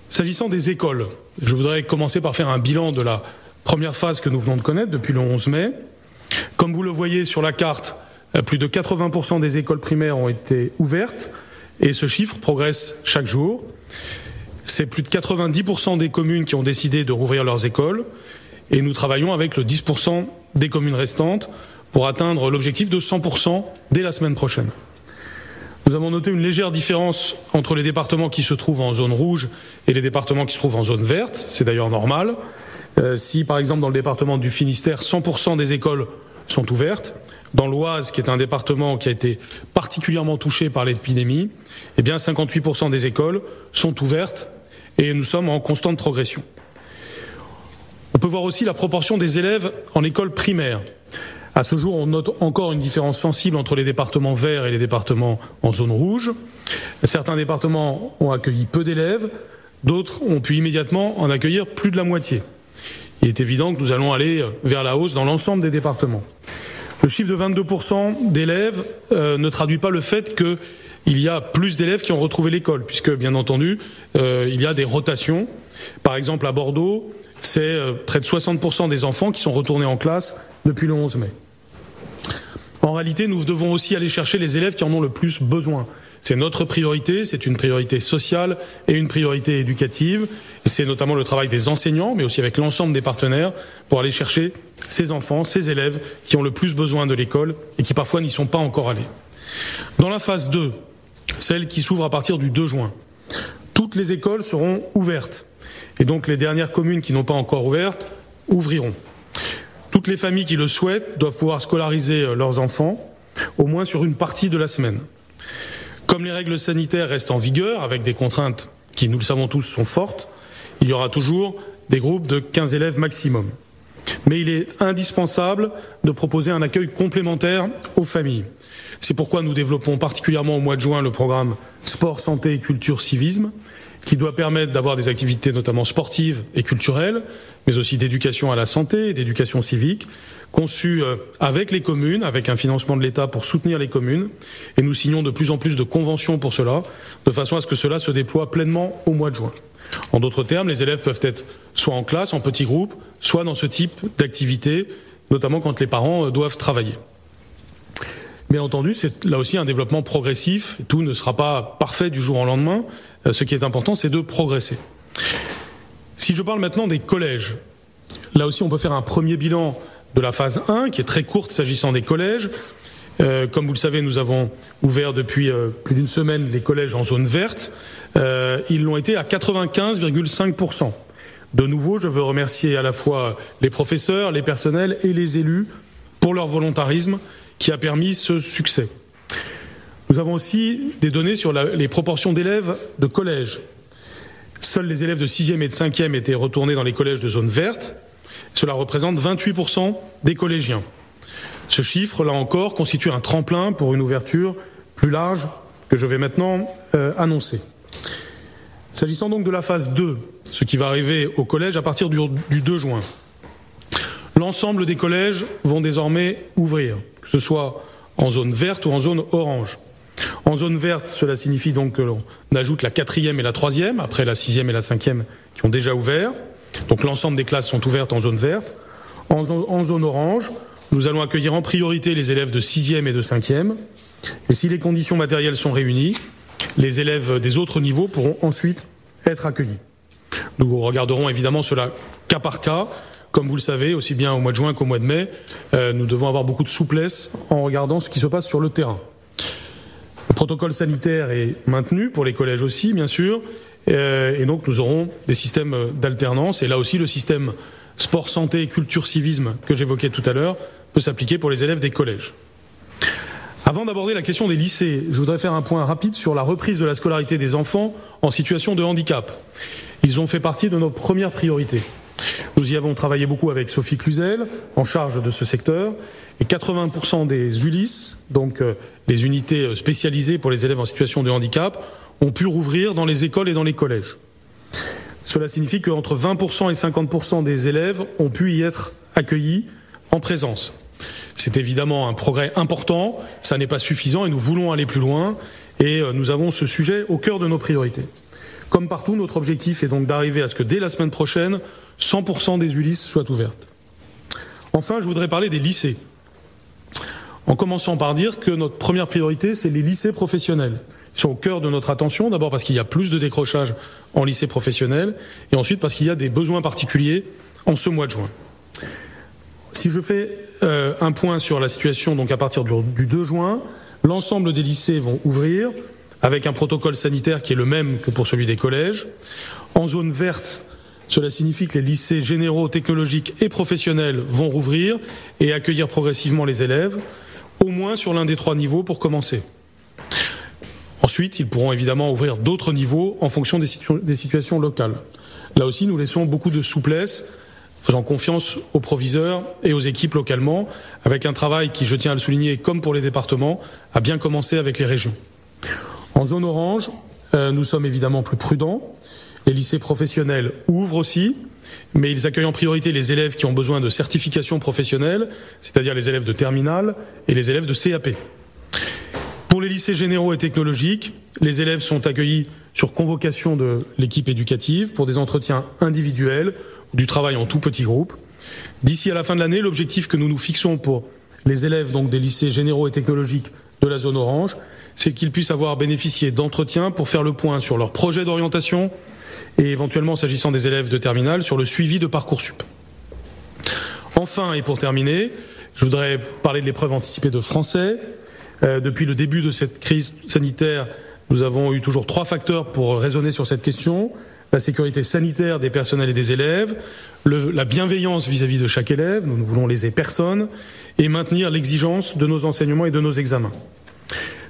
S'agissant des écoles, je voudrais commencer par faire un bilan de la première phase que nous venons de connaître depuis le 11 mai. Comme vous le voyez sur la carte, plus de 80% des écoles primaires ont été ouvertes et ce chiffre progresse chaque jour. C'est plus de 90% des communes qui ont décidé de rouvrir leurs écoles et nous travaillons avec le 10% des communes restantes pour atteindre l'objectif de 100% dès la semaine prochaine. Nous avons noté une légère différence entre les départements qui se trouvent en zone rouge et les départements qui se trouvent en zone verte. C'est d'ailleurs normal. Euh, si, par exemple, dans le département du Finistère, 100% des écoles sont ouvertes, dans l'Oise, qui est un département qui a été particulièrement touché par l'épidémie, eh bien, 58% des écoles sont ouvertes et nous sommes en constante progression. On peut voir aussi la proportion des élèves en école primaire. À ce jour, on note encore une différence sensible entre les départements verts et les départements en zone rouge. Certains départements ont accueilli peu d'élèves, d'autres ont pu immédiatement en accueillir plus de la moitié. Il est évident que nous allons aller vers la hausse dans l'ensemble des départements. Le chiffre de 22% d'élèves euh, ne traduit pas le fait qu'il y a plus d'élèves qui ont retrouvé l'école, puisque bien entendu, euh, il y a des rotations. Par exemple, à Bordeaux, c'est euh, près de 60% des enfants qui sont retournés en classe depuis le 11 mai. En réalité, nous devons aussi aller chercher les élèves qui en ont le plus besoin. C'est notre priorité, c'est une priorité sociale et une priorité éducative. C'est notamment le travail des enseignants, mais aussi avec l'ensemble des partenaires, pour aller chercher ces enfants, ces élèves qui ont le plus besoin de l'école et qui parfois n'y sont pas encore allés. Dans la phase 2, celle qui s'ouvre à partir du 2 juin, toutes les écoles seront ouvertes. Et donc les dernières communes qui n'ont pas encore ouvertes ouvriront. Toutes les familles qui le souhaitent doivent pouvoir scolariser euh, leurs enfants, au moins sur une partie de la semaine. Comme les règles sanitaires restent en vigueur, avec des contraintes qui, nous le savons tous, sont fortes, il y aura toujours des groupes de 15 élèves maximum. Mais il est indispensable de proposer un accueil complémentaire aux familles. C'est pourquoi nous développons particulièrement au mois de juin le programme Sport, Santé et Culture Civisme, qui doit permettre d'avoir des activités notamment sportives et culturelles, mais aussi d'éducation à la santé et d'éducation civique, conçues euh, avec les communes, avec un financement de l'État pour soutenir les communes, et nous signons de plus en plus de conventions pour cela, de façon à ce que cela se déploie pleinement au mois de juin. En d'autres termes, les élèves peuvent être soit en classe, en petits groupes, soit dans ce type d'activité, notamment quand les parents euh, doivent travailler. Bien entendu, c'est là aussi un développement progressif. Tout ne sera pas parfait du jour au lendemain. Euh, ce qui est important, c'est de progresser. Si je parle maintenant des collèges, là aussi on peut faire un premier bilan de la phase 1, qui est très courte s'agissant des collèges. Euh, comme vous le savez, nous avons ouvert depuis euh, plus d'une semaine les collèges en zone verte. Euh, ils l'ont été à 95,5%. De nouveau, je veux remercier à la fois les professeurs, les personnels et les élus pour leur volontarisme qui a permis ce succès. Nous avons aussi des données sur les proportions d'élèves de collège. Seuls les élèves de 6e et de 5e étaient retournés dans les collèges de zone verte. Cela représente 28% des collégiens. Ce chiffre, là encore, constitue un tremplin pour une ouverture plus large que je vais maintenant euh, annoncer. S'agissant donc de la phase 2, ce qui va arriver au collège à partir du, du 2 juin, l'ensemble des collèges vont désormais ouvrir, que ce soit en zone verte ou en zone orange. En zone verte, cela signifie donc que l'on ajoute la quatrième et la troisième, après la sixième et la cinquième qui ont déjà ouvert. Donc l'ensemble des classes sont ouvertes en zone verte. En, zone orange, nous allons accueillir en priorité les élèves de 6e et de 5e. Et si les conditions matérielles sont réunies, les élèves des autres niveaux pourront ensuite être accueillis. Nous regarderons évidemment cela cas par cas. Comme vous le savez, aussi bien au mois de juin qu'au mois de mai, euh, nous devons avoir beaucoup de souplesse en regardant ce qui se passe sur le terrain. Le protocole sanitaire est maintenu pour les collèges aussi, bien sûr, et donc nous aurons des systèmes d'alternance. Et là aussi, le système sport, santé, culture, civisme que j'évoquais tout à l'heure peut s'appliquer pour les élèves des collèges. Avant d'aborder la question des lycées, je voudrais faire un point rapide sur la reprise de la scolarité des enfants en situation de handicap. Ils ont fait partie de nos premières priorités. Nous y avons travaillé beaucoup avec Sophie Cluzel, en charge de ce secteur, et 80% des ULIS, donc euh, les unités spécialisées pour les élèves en situation de handicap, ont pu rouvrir dans les écoles et dans les collèges. Cela signifie qu'entre 20% et 50% des élèves ont pu y être accueillis en présence. C'est évidemment un progrès important, ça n'est pas suffisant et nous voulons aller plus loin et euh, nous avons ce sujet au cœur de nos priorités. Comme partout, notre objectif est donc d'arriver à ce que dès la semaine prochaine, 100% des ULIS soient ouvertes. Enfin, je voudrais parler des lycées. En commençant par dire que notre première priorité, c'est les lycées professionnels. Sont au cœur de notre attention, d'abord parce qu'il y a plus de décrochage en lycée professionnel, et ensuite parce qu'il y a des besoins particuliers en ce mois de juin. Si je fais euh, un point sur la situation, donc à partir du 2 juin, l'ensemble des lycées vont ouvrir avec un protocole sanitaire qui est le même que pour celui des collèges. En zone verte, cela signifie que les lycées généraux, technologiques et professionnels vont rouvrir et accueillir progressivement les élèves, au moins sur l'un des trois niveaux pour commencer. Ensuite, ils pourront évidemment ouvrir d'autres niveaux en fonction des, situ des, situations locales. Là aussi, nous laissons beaucoup de souplesse faisant confiance aux proviseurs et aux équipes localement, avec un travail qui, je tiens à le souligner, comme pour les départements, a bien commencé avec les régions. En zone orange, euh, nous sommes évidemment plus prudents. Les lycées professionnels ouvrent aussi, mais ils accueillent en priorité les élèves qui ont besoin de certification professionnelle, c'est-à-dire les élèves de terminale et les élèves de CAP. Les lycées généraux et technologiques, les élèves sont accueillis sur convocation de l'équipe éducative pour des entretiens individuels, du travail en tout petit groupe. D'ici à la fin de l'année, l'objectif que nous nous fixons pour les élèves donc des lycées généraux et technologiques de la zone orange, c'est qu'ils puissent avoir bénéficié d'entretiens pour faire le point sur leur projet d'orientation et éventuellement, s'agissant des élèves de terminale, sur le suivi de Parcoursup. Enfin, et pour terminer, je voudrais parler de l'épreuve anticipée de français. Euh, depuis le début de cette crise sanitaire, nous avons eu toujours trois facteurs pour raisonner sur cette question la sécurité sanitaire des personnels et des élèves, la bienveillance vis-à-vis -vis de chaque élève, nous ne voulons léser personne, et maintenir l'exigence de nos enseignements et de nos examens.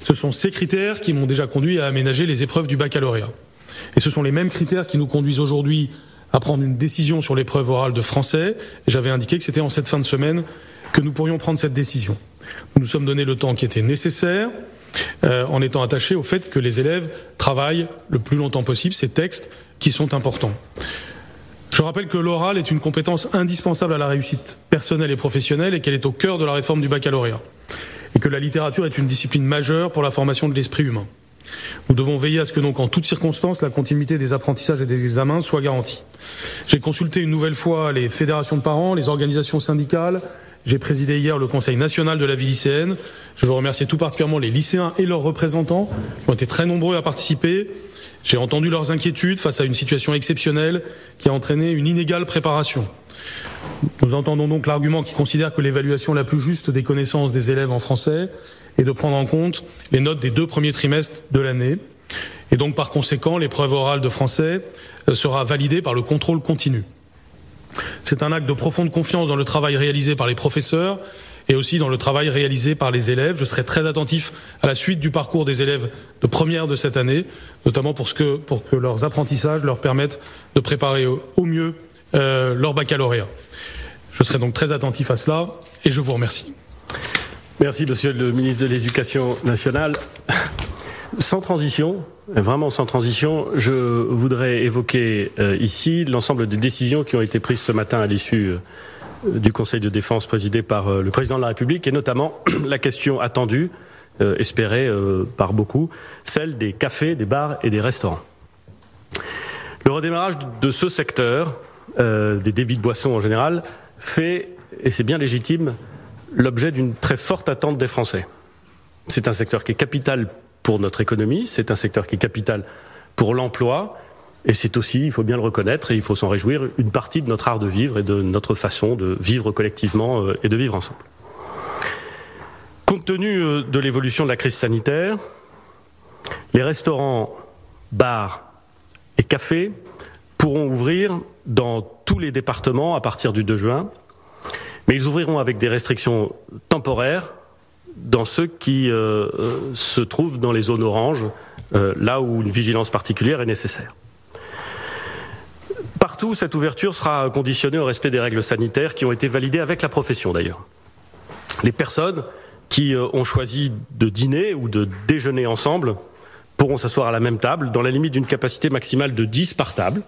Ce sont ces critères qui m'ont déjà conduit à aménager les épreuves du baccalauréat. Et ce sont les mêmes critères qui nous conduisent aujourd'hui à prendre une décision sur l'épreuve orale de français. J'avais indiqué que c'était en cette fin de semaine que nous pourrions prendre cette décision. Nous nous sommes donné le temps qui était nécessaire euh, en étant attachés au fait que les élèves travaillent le plus longtemps possible ces textes qui sont importants. Je rappelle que l'oral est une compétence indispensable à la réussite personnelle et professionnelle et qu'elle est au cœur de la réforme du baccalauréat. Et que la littérature est une discipline majeure pour la formation de l'esprit humain. Nous devons veiller à ce que donc en toutes circonstances la continuité des apprentissages et des examens soit garantie. J'ai consulté une nouvelle fois les fédérations de parents, les organisations syndicales, j'ai présidé hier le Conseil national de la vie lycéenne. Je veux remercier tout particulièrement les lycéens et leurs représentants qui ont été très nombreux à participer. J'ai entendu leurs inquiétudes face à une situation exceptionnelle qui a entraîné une inégale préparation. Nous entendons donc l'argument qui considère que l'évaluation la plus juste des connaissances des élèves en français est de prendre en compte les notes des deux premiers trimestres de l'année. Et donc, par conséquent, l'épreuve orale de français sera validée par le contrôle continu. C'est un acte de profonde confiance dans le travail réalisé par les professeurs et aussi dans le travail réalisé par les élèves. Je serai très attentif à la suite du parcours des élèves de première de cette année, notamment pour, que, pour que leurs apprentissages leur permettent de préparer au, au mieux euh, leur baccalauréat. Je serai donc très attentif à cela et je vous remercie. Merci, Monsieur le ministre de l'Éducation nationale. Sans transition, vraiment sans transition, je voudrais évoquer euh, ici l'ensemble des décisions qui ont été prises ce matin à l'issue euh, du Conseil de défense présidé par euh, le président de la République et notamment la question attendue, espérée par beaucoup, celle des cafés, des bars et des restaurants. Le redémarrage de ce secteur, des débits de boissons en général, fait, et c'est bien légitime, l'objet d'une très forte attente des Français. C'est un secteur qui est capital pour notre économie, c'est un secteur qui est capital pour l'emploi, et c'est aussi, il faut bien le reconnaître, et il faut s'en réjouir, une partie de notre art de vivre et de notre façon de vivre collectivement euh, et de vivre ensemble. Compte tenu euh, de l'évolution de la crise sanitaire, les restaurants, bars et cafés pourront ouvrir dans tous les départements à partir du 2 juin, mais ils ouvriront avec des restrictions temporaires dans ceux qui euh, se trouvent dans les zones oranges, euh, là où une vigilance particulière est nécessaire. Partout, cette ouverture sera conditionnée au respect des règles sanitaires qui ont été validées avec la profession d'ailleurs. Les personnes qui euh, ont choisi de dîner ou de déjeuner ensemble pourront s'asseoir à la même table dans la limite d'une capacité maximale de 10 par table.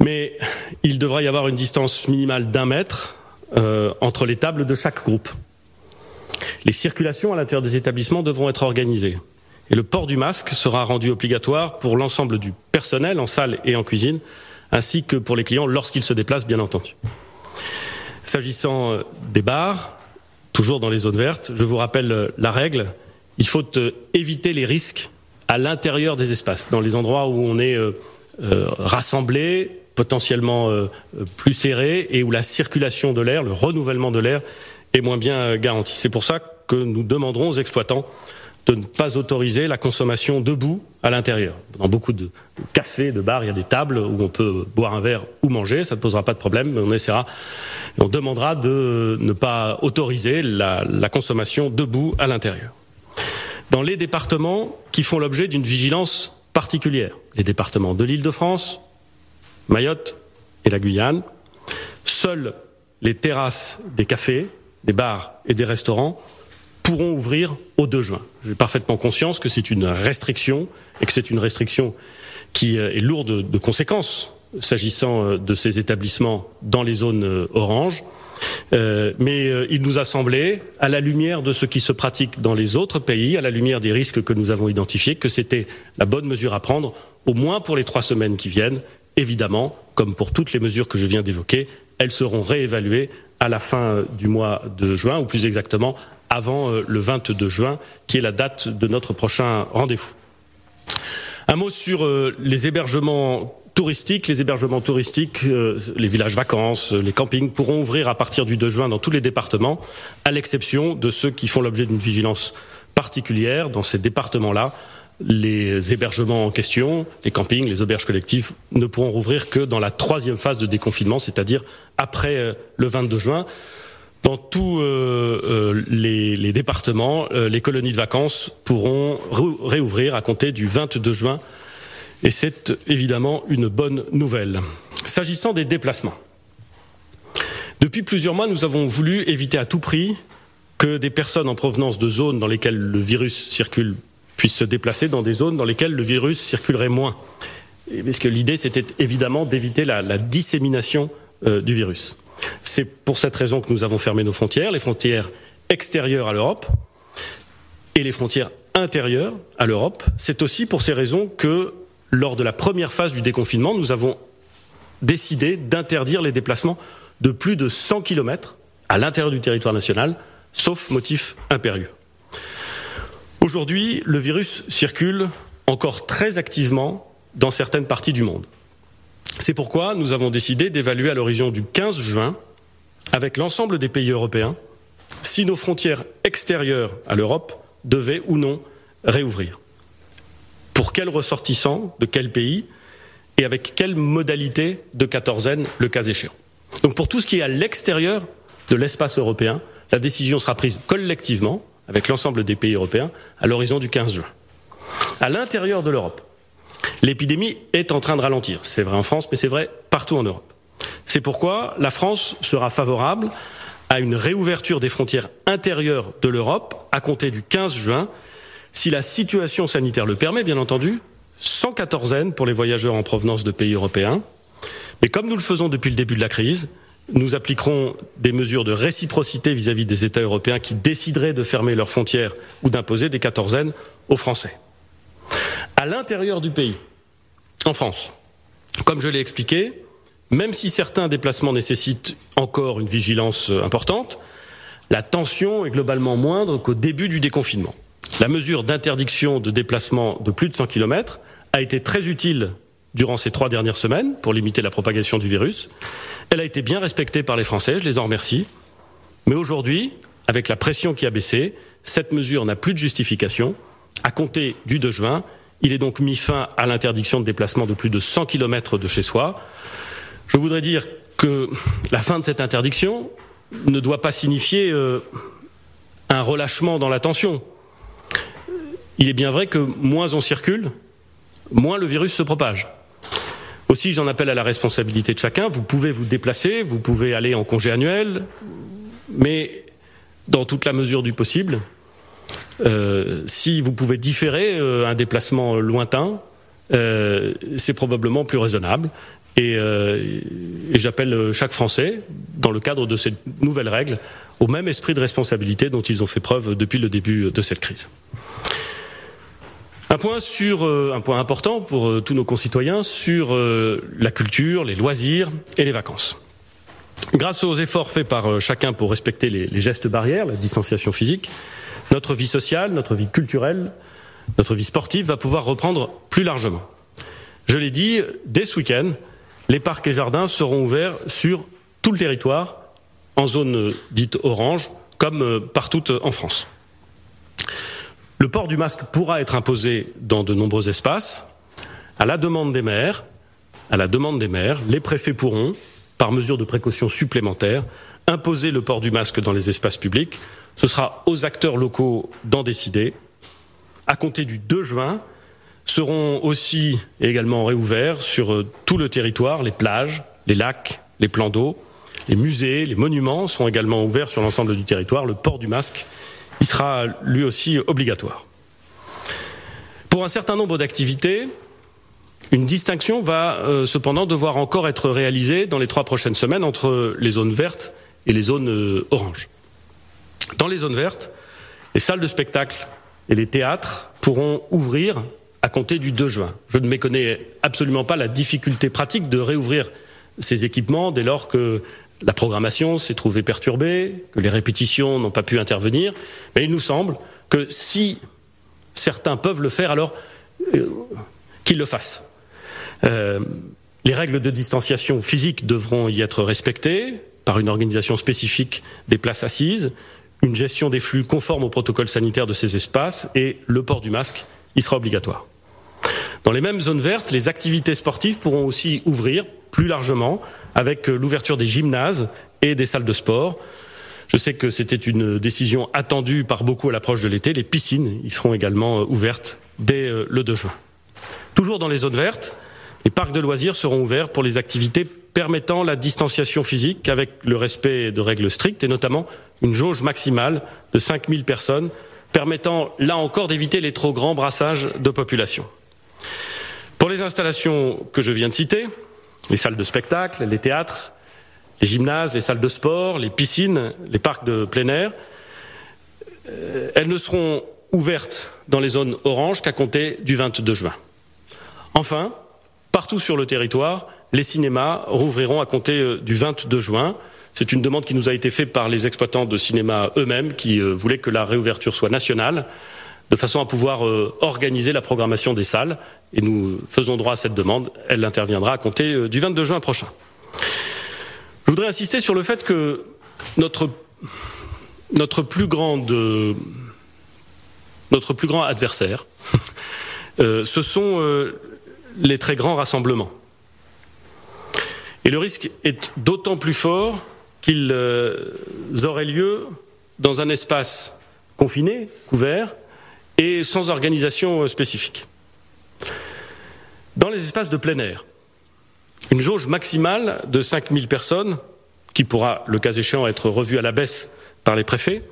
Mais il devra y avoir une distance minimale d'un mètre euh, entre les tables de chaque groupe. Les circulations à l'intérieur des établissements devront être organisées. Et le port du masque sera rendu obligatoire pour l'ensemble du personnel en salle et en cuisine, ainsi que pour les clients lorsqu'ils se déplacent, bien entendu. S'agissant euh, des bars, toujours dans les zones vertes, je vous rappelle la règle. Il faut éviter les risques à l'intérieur des espaces, dans les endroits où on est euh, euh, rassemblé, potentiellement euh, plus serré, et où la circulation de l'air, le renouvellement de l'air est moins bien garanti. C'est pour ça que nous demanderons aux exploitants de ne pas autoriser la consommation debout à l'intérieur. Dans beaucoup de cafés, de bars, il y a des tables où on peut boire un verre ou manger, ça ne posera pas de problème, mais on essaiera, on demandera de ne pas autoriser la, la consommation debout à l'intérieur. Dans les départements qui font l'objet d'une vigilance particulière, les départements de l'Île-de-France, Mayotte et la Guyane, seules les terrasses des cafés, des bars et des restaurants pourront ouvrir au 2 juin. J'ai parfaitement conscience que c'est une restriction et que c'est une restriction qui euh, est lourde de conséquences s'agissant euh, de ces établissements dans les zones euh, oranges. Mais il nous a semblé, à la lumière de ce qui se pratique dans les autres pays, à la lumière des risques que nous avons identifiés, que c'était la bonne mesure à prendre, au moins pour les trois semaines qui viennent. Évidemment, comme pour toutes les mesures que je viens d'évoquer, elles seront réévaluées à la fin du mois de juin, ou plus exactement avant le 22 juin, qui est la date de notre prochain rendez-vous. Un mot sur les hébergements touristiques, les hébergements touristiques, euh, les villages vacances, les campings pourront ouvrir à partir du 2 juin dans tous les départements, à l'exception de ceux qui font l'objet d'une vigilance particulière dans ces départements-là. Les hébergements en question, les campings, les auberges collectives ne pourront rouvrir que dans la troisième phase de déconfinement, c'est-à-dire après euh, le 22 juin. Dans tous euh, les, les, départements, les colonies de vacances pourront réouvrir à compter du 22 juin et c'est évidemment une bonne nouvelle. S'agissant des déplacements, depuis plusieurs mois, nous avons voulu éviter à tout prix que des personnes en provenance de zones dans lesquelles le virus circule puissent se déplacer dans des zones dans lesquelles le virus circulerait moins. Parce que l'idée, c'était évidemment d'éviter la, la, dissémination euh, du virus. C'est pour cette raison que nous avons fermé nos frontières, les frontières extérieures à l'Europe et les frontières intérieures à l'Europe. C'est aussi pour ces raisons que lors de la première phase du déconfinement, nous avons décidé d'interdire les déplacements de plus de 100 km à l'intérieur du territoire national, sauf motif impérieux. Aujourd'hui, le virus circule encore très activement dans certaines parties du monde. C'est pourquoi nous avons décidé d'évaluer à l'horizon du 15 juin, avec l'ensemble des pays européens, si nos frontières extérieures à l'Europe devaient ou non réouvrir pour quels ressortissants, de quel pays, et avec quelle modalité de quatorzaine, le cas échéant. Donc pour tout ce qui est à l'extérieur de l'espace européen, la décision sera prise collectivement, avec l'ensemble des pays européens, à l'horizon du 15 juin. À l'intérieur de l'Europe, l'épidémie est en train de ralentir. C'est vrai en France, mais c'est vrai partout en Europe. C'est pourquoi la France sera favorable à une réouverture des frontières intérieures de l'Europe à compter du 15 juin si la situation sanitaire le permet, bien entendu, sans quatorzaine pour les voyageurs en provenance de pays européens. Mais comme nous le faisons depuis le début de la crise, nous appliquerons des mesures de réciprocité vis-à-vis des États européens qui décideraient de fermer leurs frontières ou d'imposer des quatorzaines aux Français. À l'intérieur du pays, en France, comme je l'ai expliqué, même si certains déplacements nécessitent encore une vigilance importante, la tension est globalement moindre qu'au début du déconfinement. La mesure d'interdiction de déplacement de plus de 100 km a été très utile durant ces trois dernières semaines pour limiter la propagation du virus. Elle a été bien respectée par les Français, je les en remercie. Mais aujourd'hui, avec la pression qui a baissé, cette mesure n'a plus de justification. À compter du 2 juin, il est donc mis fin à l'interdiction de déplacement de plus de 100 km de chez soi. Je voudrais dire que la fin de cette interdiction ne doit pas signifier euh, un relâchement dans la tension il est bien vrai que moins on circule, moins le virus se propage. Aussi, j'en appelle à la responsabilité de chacun. Vous pouvez vous déplacer, vous pouvez aller en congé annuel, mais dans toute la mesure du possible, euh, si vous pouvez différer euh, un déplacement lointain, euh, c'est probablement plus raisonnable. Et, et j'appelle chaque Français, dans le cadre de cette nouvelle règle, au même esprit de responsabilité dont ils ont fait preuve depuis le début de cette crise. Un point sur euh, un point important pour euh, tous nos concitoyens sur euh, la culture, les loisirs et les vacances. Grâce aux efforts faits par chacun pour respecter les, les, gestes barrières, la distanciation physique, notre vie sociale, notre vie culturelle, notre vie sportive va pouvoir reprendre plus largement. Je l'ai dit, dès ce week-end, les parcs et jardins seront ouverts sur tout le territoire, en zone dite orange, comme partout en France. Le port du masque pourra être imposé dans de nombreux espaces. À la demande des maires, à la demande des maires, les préfets pourront, par mesure de précaution supplémentaire, imposer le port du masque dans les espaces publics. Ce sera aux acteurs locaux d'en décider. À compter du 2 juin, seront aussi également réouverts sur euh, tout le territoire les plages, les lacs, les plans d'eau, les musées, les monuments seront également ouverts sur l'ensemble du territoire. Le port du masque, il sera lui aussi obligatoire. Pour un certain nombre d'activités, une distinction va euh, cependant devoir encore être réalisée dans les trois prochaines semaines entre les zones vertes et les zones euh, oranges. Dans les zones vertes, les salles de spectacle et les théâtres pourront ouvrir à compter du 2 juin. Je ne méconnais absolument pas la difficulté pratique de réouvrir ces équipements dès lors que la programmation s'est trouvée perturbée, que les répétitions n'ont pas pu intervenir. Mais il nous semble que si certains peuvent le faire, alors euh, qu'ils le fassent. Euh, les règles de distanciation physique devront y être respectées par une organisation spécifique des places assises, une gestion des flux conforme au protocole sanitaire de ces espaces et le port du masque y sera obligatoire. Dans les mêmes zones vertes, les activités sportives pourront aussi ouvrir plus largement avec l'ouverture des gymnases et des salles de sport. Je sais que c'était une décision attendue par beaucoup à l'approche de l'été. Les piscines y seront également ouvertes dès le 2 juin. Toujours dans les zones vertes, les parcs de loisirs seront ouverts pour les activités permettant la distanciation physique avec le respect de règles strictes et notamment une jauge maximale de 5000 personnes permettant là encore d'éviter les trop grands brassages de population. Pour les installations que je viens de citer, les salles de spectacle, les théâtres, les gymnases, les salles de sport, les piscines, les parcs de plein air, elles ne seront ouvertes dans les zones oranges qu'à compter du 22 juin. Enfin, partout sur le territoire, les cinémas rouvriront à compter du 22 juin. C'est une demande qui nous a été faite par les exploitants de cinéma eux-mêmes qui voulaient que la réouverture soit nationale, de façon à pouvoir organiser la programmation des salles. Et nous faisons droit à cette demande. Elle interviendra à compter du 22 juin prochain. Je voudrais insister sur le fait que notre, notre, plus, grande, notre plus grand adversaire, ce sont les très grands rassemblements. Et le risque est d'autant plus fort qu'ils auraient lieu dans un espace confiné, couvert, et sans organisation spécifique. Dans les espaces de plein air, une jauge maximale de 5000 personnes, qui pourra, le cas échéant, être revue à la baisse par les préfets,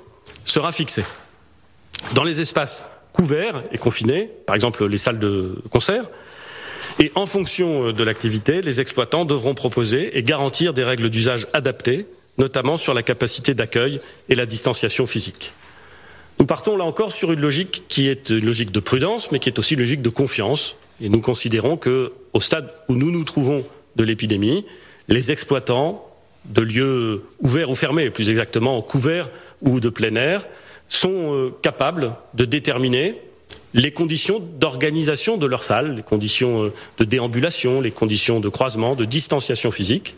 sera fixée. Dans les espaces couverts et confinés, par exemple les salles de concert, et en fonction de l'activité, les exploitants devront proposer et garantir des règles d'usage adaptées, notamment sur la capacité d'accueil et la distanciation physique. Nous partons là encore sur une logique qui est une logique de prudence, mais qui est aussi une logique de confiance. Et nous considérons que, au stade où nous nous trouvons de l'épidémie, les exploitants de lieux ouverts ou fermés, plus exactement couverts ou de plein air, sont capables de déterminer les conditions d'organisation de leur salle, les conditions de déambulation, les conditions de croisement, de distanciation physique,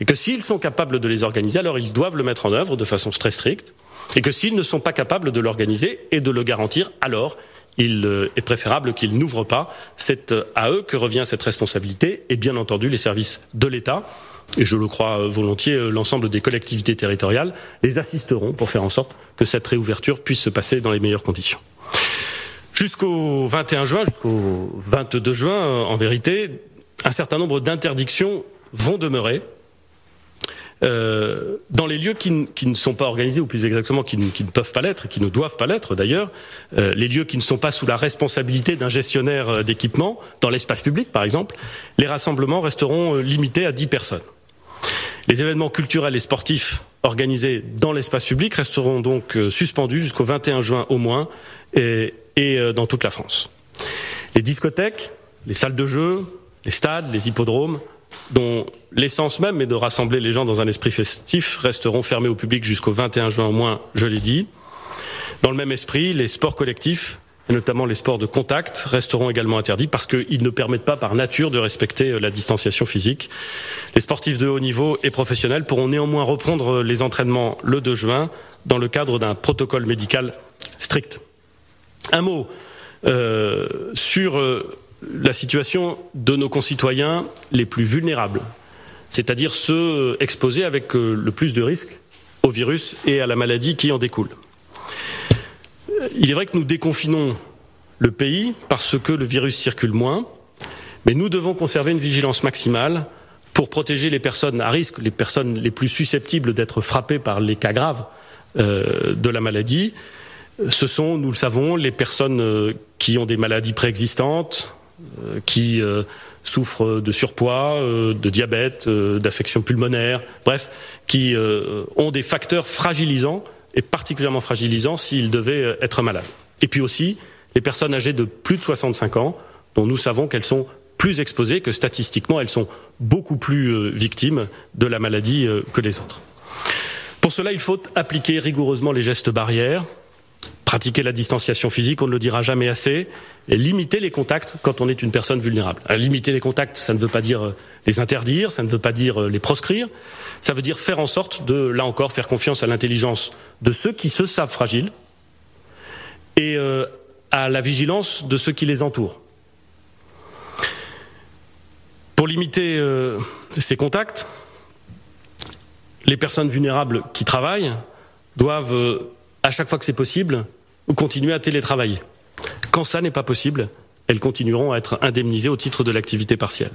et que s'ils sont capables de les organiser, alors ils doivent le mettre en œuvre de façon très stricte, et que s'ils ne sont pas capables de l'organiser et de le garantir, alors il est préférable qu'ils n'ouvrent pas. C'est à eux que revient cette responsabilité, et bien entendu les services de l'État, et je le crois volontiers, l'ensemble des collectivités territoriales, les assisteront pour faire en sorte que cette réouverture puisse se passer dans les meilleures conditions. Jusqu'au 21 juin, jusqu'au 22 juin, en vérité, un certain nombre d'interdictions vont demeurer euh, dans les lieux qui, ne sont pas organisés, ou plus exactement qui, ne peuvent pas l'être, qui ne doivent pas l'être d'ailleurs, euh, les lieux qui ne sont pas sous la responsabilité d'un gestionnaire d'équipement, dans l'espace public par exemple, les rassemblements resteront limités à 10 personnes. Les événements culturels et sportifs organisés dans l'espace public resteront donc suspendus jusqu'au 21 juin au moins, et, et dans toute la France. Les discothèques, les salles de jeu, les stades, les hippodromes, dont l'essence même est de rassembler les gens dans un esprit festif, resteront fermés au public jusqu'au 21 juin au moins, je l'ai dit. Dans le même esprit, les sports collectifs, et notamment les sports de contact, resteront également interdits parce qu'ils ne permettent pas par nature de respecter la distanciation physique. Les sportifs de haut niveau et professionnels pourront néanmoins reprendre les entraînements le 2 juin dans le cadre d'un protocole médical strict. Un mot euh, sur la situation de nos concitoyens les plus vulnérables, c'est-à-dire ceux exposés avec le plus de risques au virus et à la maladie qui en découle. Il est vrai que nous déconfinons le pays parce que le virus circule moins, mais nous devons conserver une vigilance maximale pour protéger les personnes à risque, les personnes les plus susceptibles d'être frappées par les cas graves euh, de la maladie. Ce sont, nous le savons, les personnes euh, qui ont des maladies préexistantes, euh, qui euh, souffrent de surpoids, euh, de diabète, euh, d'affections pulmonaires, bref, qui euh, ont des facteurs fragilisants et particulièrement fragilisants s'ils devaient euh, être malades. Et puis aussi les personnes âgées de plus de 65 ans, dont nous savons qu'elles sont plus exposées, que statistiquement elles sont beaucoup plus euh, victimes de la maladie euh, que les autres. Pour cela, il faut appliquer rigoureusement les gestes barrières, pratiquer la distanciation physique, on ne le dira jamais assez, et limiter les contacts quand on est une personne vulnérable. Alors, limiter les contacts, ça ne veut pas dire euh, les interdire, ça ne veut pas dire euh, les proscrire, ça veut dire faire en sorte de, là encore, faire confiance à l'intelligence de ceux qui se savent fragiles et euh, à la vigilance de ceux qui les entourent. Pour limiter ces contacts, les personnes vulnérables qui travaillent doivent, à chaque fois que c'est possible, continuer à télétravailler. Quand ça n'est pas possible, elles continueront à être indemnisées au titre de l'activité partielle.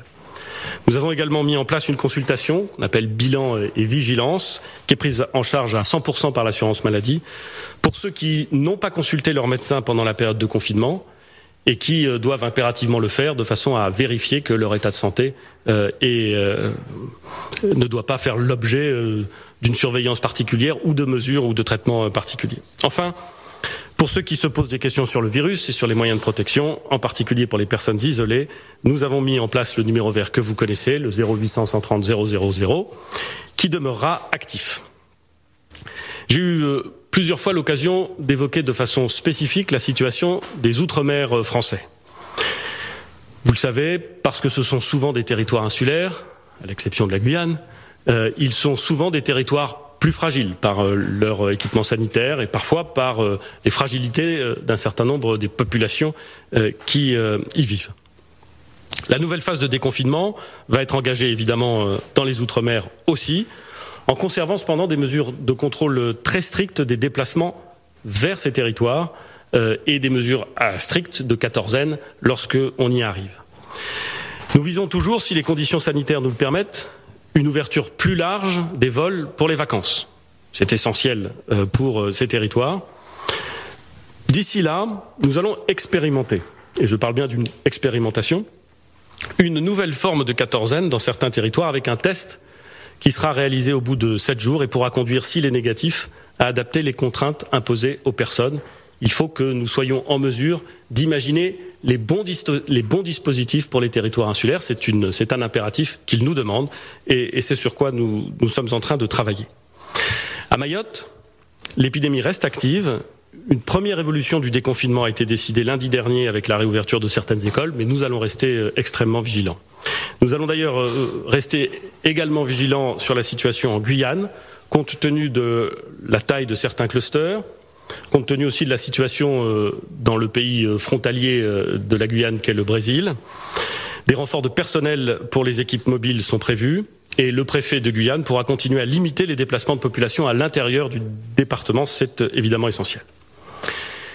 Nous avons également mis en place une consultation qu'on appelle bilan et vigilance, qui est prise en charge à 100% par l'assurance maladie, pour ceux qui n'ont pas consulté leur médecin pendant la période de confinement et qui euh, doivent impérativement le faire de façon à vérifier que leur état de santé euh, est, euh, ne doit pas faire l'objet euh, d'une surveillance particulière ou de mesures ou de traitements euh, particuliers. Enfin, pour ceux qui se posent des questions sur le virus et sur les moyens de protection, en particulier pour les personnes isolées, nous avons mis en place le numéro vert que vous connaissez, le 0800 130 000, qui demeurera actif. J'ai eu euh, plusieurs fois l'occasion d'évoquer de façon spécifique la situation des Outre-mer euh, français. Vous le savez, parce que ce sont souvent des territoires insulaires, à l'exception de la Guyane, euh, ils sont souvent des territoires plus fragiles par euh, leur équipement sanitaire et parfois par euh, les fragilités euh, d'un certain nombre des populations euh, qui euh, y vivent. La nouvelle phase de déconfinement va être engagée évidemment euh, dans les Outre-mer aussi, en conservant cependant des mesures de contrôle très strictes des déplacements vers ces territoires euh, et des mesures ah, strictes de quatorzaine lorsque on y arrive. Nous visons toujours, si les conditions sanitaires nous le permettent, une ouverture plus large des vols pour les vacances. C'est essentiel euh, pour euh, ces territoires. D'ici là, nous allons expérimenter, et je parle bien d'une expérimentation, une nouvelle forme de quatorzaine dans certains territoires avec un test qui sera réalisé au bout de sept jours et pourra conduire, s'il est négatif, à adapter les contraintes imposées aux personnes. Il faut que nous soyons en mesure d'imaginer les, bons dispositifs pour les territoires insulaires. C'est un impératif qu'ils nous demandent et, c'est sur quoi nous, nous sommes en train de travailler. À Mayotte, l'épidémie reste active. Une première évolution du déconfinement a été décidée lundi dernier avec la réouverture de certaines écoles, mais nous allons rester euh, extrêmement vigilants. Nous allons d'ailleurs euh, rester également vigilants sur la situation en Guyane, compte tenu de la taille de certains clusters, compte tenu aussi de la situation euh, dans le pays frontalier de la Guyane qu'est le Brésil. Des renforts de personnel pour les équipes mobiles sont prévus et le préfet de Guyane pourra continuer à limiter les déplacements de population à l'intérieur du département. C'est évidemment essentiel.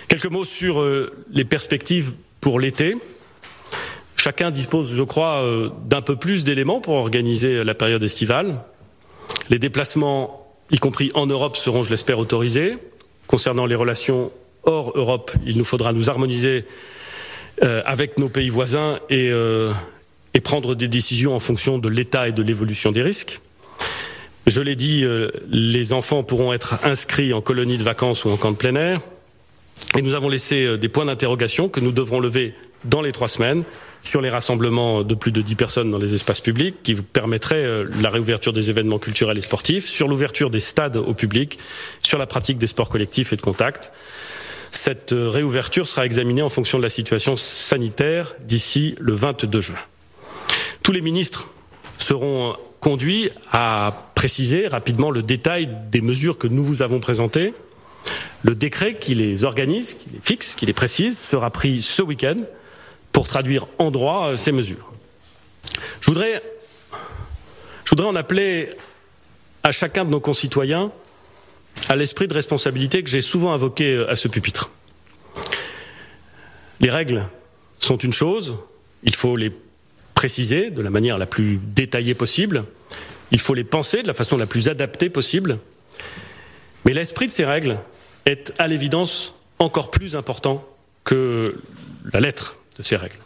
Quelques mots sur les perspectives pour l'été. Chacun dispose, je crois, d'un peu plus d'éléments pour organiser la période estivale. Les déplacements, y compris en Europe, seront, je l'espère, autorisés. Concernant les relations hors Europe, il nous faudra nous harmoniser euh, avec nos pays voisins et, euh, et, prendre des décisions en fonction de l'état et de l'évolution des risques. Je l'ai dit, euh, les enfants pourront être inscrits en colonie de vacances ou en camp de plein air. Et nous avons laissé des points d'interrogation que nous devrons lever dans les trois semaines sur les rassemblements de plus de 10 personnes dans les espaces publics qui vous permettraient la réouverture des événements culturels et sportifs, sur l'ouverture des stades au public, sur la pratique des sports collectifs et de contact. Cette réouverture sera examinée en fonction de la situation sanitaire d'ici le 22 juin. Tous les ministres seront conduits à préciser rapidement le détail des mesures que nous vous avons présentées. Le décret qui les organise, qui les fixe, qui les précise, sera pris ce week-end pour traduire en droit ces mesures. Je voudrais, je voudrais en appeler à chacun de nos concitoyens à l'esprit de responsabilité que j'ai souvent invoqué à ce pupitre. Les règles sont une chose, il faut les préciser de la manière la plus détaillée possible. Il faut les penser de la façon la plus adaptée possible. Mais l'esprit de ces règles est à l'évidence encore plus important que la lettre de ces règles.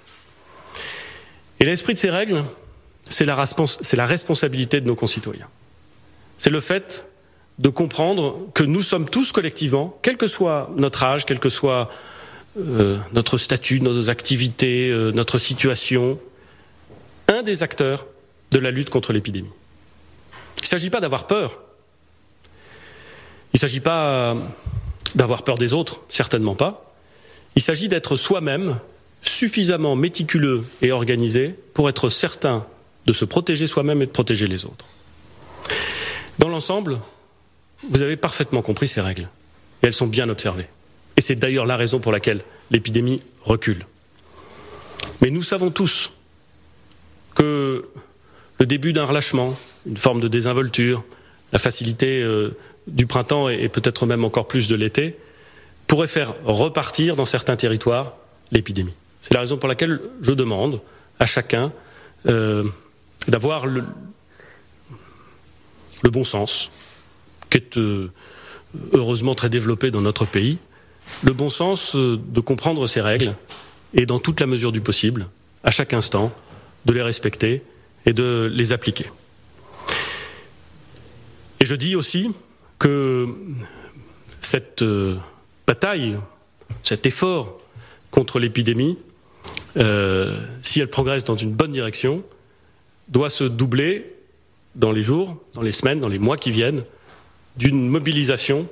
Et l'esprit de ces règles, c'est la, responsabilité de nos concitoyens. C'est le fait de comprendre que nous sommes tous collectivement, quel que soit notre âge, quel que soit euh, notre statut, nos activités, euh, notre situation, un des acteurs de la lutte contre l'épidémie. Il ne s'agit pas d'avoir peur. Il ne s'agit pas d'avoir peur des autres, certainement pas. Il s'agit d'être soi-même suffisamment méticuleux et organisé pour être certain de se protéger soi-même et de protéger les autres. Dans l'ensemble, vous avez parfaitement compris ces règles, et elles sont bien observées. Et c'est d'ailleurs la raison pour laquelle l'épidémie recule. Mais nous savons tous que le début d'un relâchement, une forme de désinvolture, la facilité euh, du printemps et, peut-être même encore plus de l'été, pourrait faire repartir dans certains territoires l'épidémie. C'est la raison pour laquelle je demande à chacun euh, d'avoir le, bon sens, qui est euh, heureusement très développé dans notre pays, le bon sens euh, de comprendre ces règles et dans toute la mesure du possible, à chaque instant, de les respecter et de les appliquer. Et je dis aussi que cette bataille, cet effort contre l'épidémie, euh, si elle progresse dans une bonne direction, doit se doubler dans les jours, dans les semaines, dans les mois qui viennent, d'une mobilisation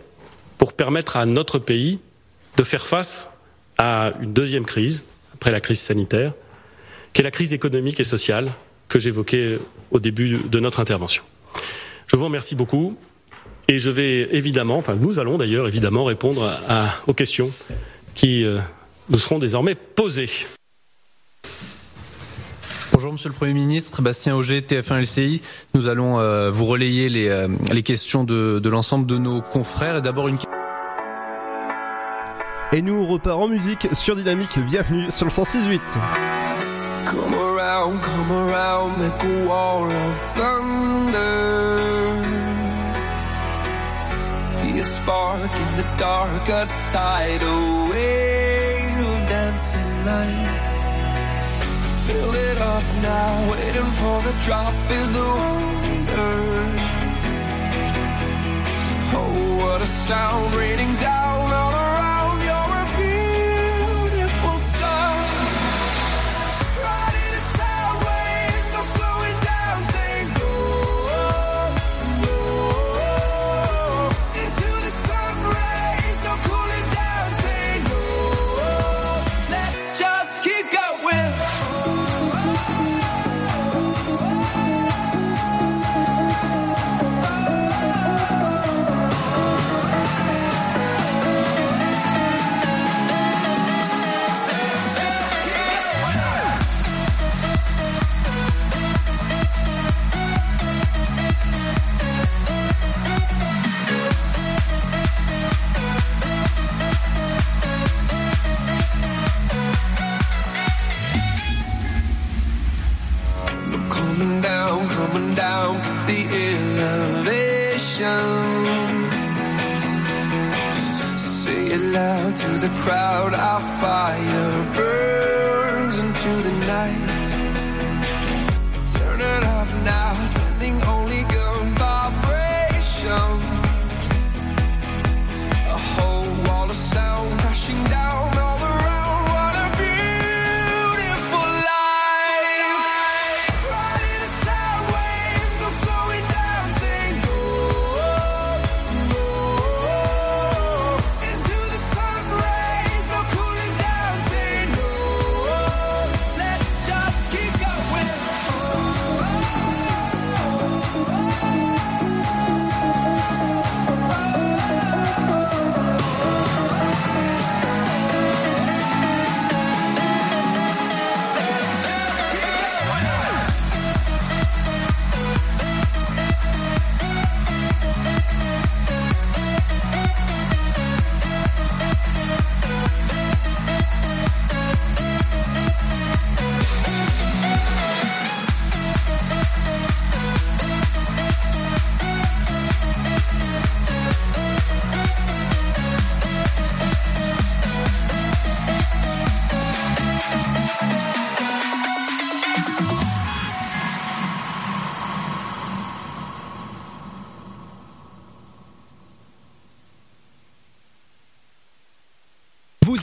pour permettre à notre pays de faire face à une deuxième crise, après la crise sanitaire, qui est la crise économique et sociale que j'évoquais au début de notre intervention. Je vous remercie beaucoup et je vais évidemment, enfin nous allons d'ailleurs évidemment répondre aux questions qui euh, nous seront désormais posées. Bonjour Monsieur le Premier ministre, Bastien Auger, TF1 LCI. Nous allons euh, vous relayer les, euh, les questions de, de l'ensemble de nos confrères. Et d'abord une question Et nous on repart en musique sur Dynamique. Bienvenue sur le 106.8. Come around, come around, make a wall of thunder. Be a spark in the dark, a tidal wave of dancing light. Fill it up now, waiting for the drop is the wonder. Oh, what a sound raining down on down, the elevation. Say it loud to the crowd, our fire burns into the night. Turn it up now, sending only good vibrations. A whole wall of sound crashing down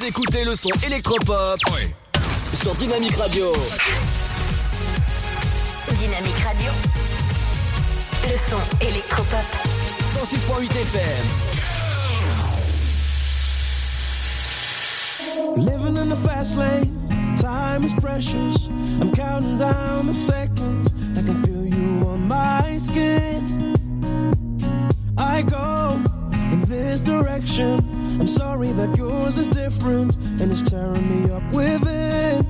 écoutez le son électropop sur Dynamique Radio. Dynamique Radio. Le son électropop. 106.8 FM. Living in the fast lane, time is precious. I'm counting down the seconds. I can feel you on my skin. I go in this direction. I'm sorry that yours is different and it's tearing me up within.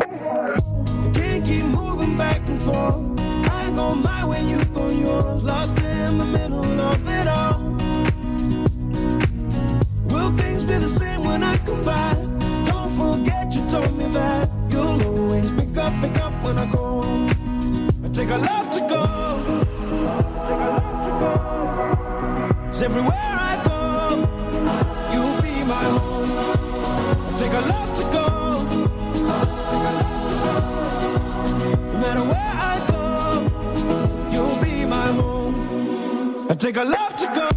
I can't keep moving back and forth. I go my way, you go yours. Lost in the middle of it all. Will things be the same when I come back? Don't forget you told me that you'll always pick up, pick up when I go. I take a love to go. Cause everywhere I my home. Take a love to go. No matter where I go, you'll be my home. I take a love to go.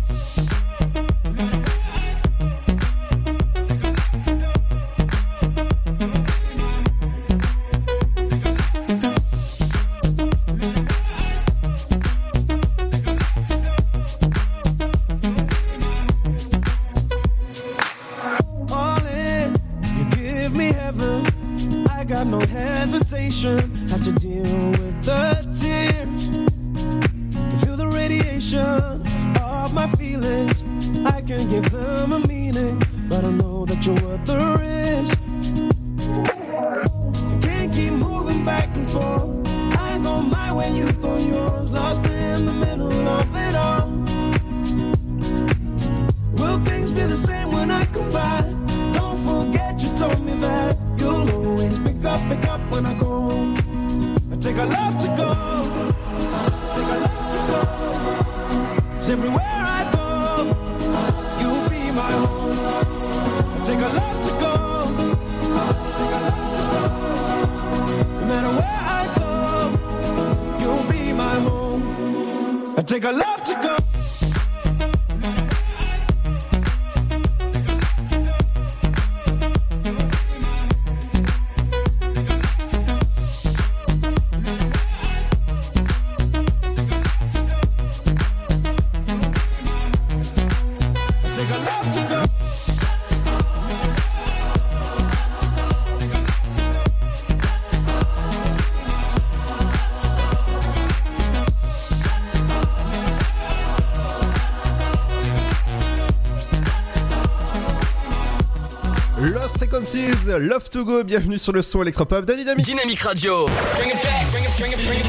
Frequencies, Love to Go, bienvenue sur le son électropop de Dynamique. Dynamique Radio.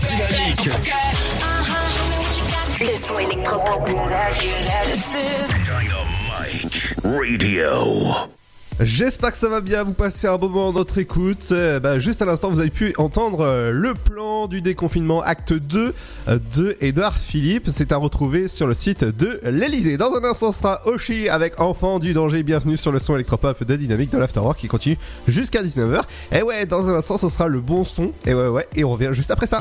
Dynamique. Le son électropop. Radio. J'espère que ça va bien, vous passez un bon moment dans notre écoute. Euh, bah, juste à l'instant, vous avez pu entendre euh, le du déconfinement acte 2 euh, de Edouard Philippe. C'est à retrouver sur le site de l'Elysée. Dans un instant, ce sera Oshi avec Enfant du danger. Bienvenue sur le son électropop de Dynamique de l'Afterwork qui continue jusqu'à 19h. Et ouais, dans un instant, ce sera le bon son. Et ouais, ouais, et on revient juste après ça.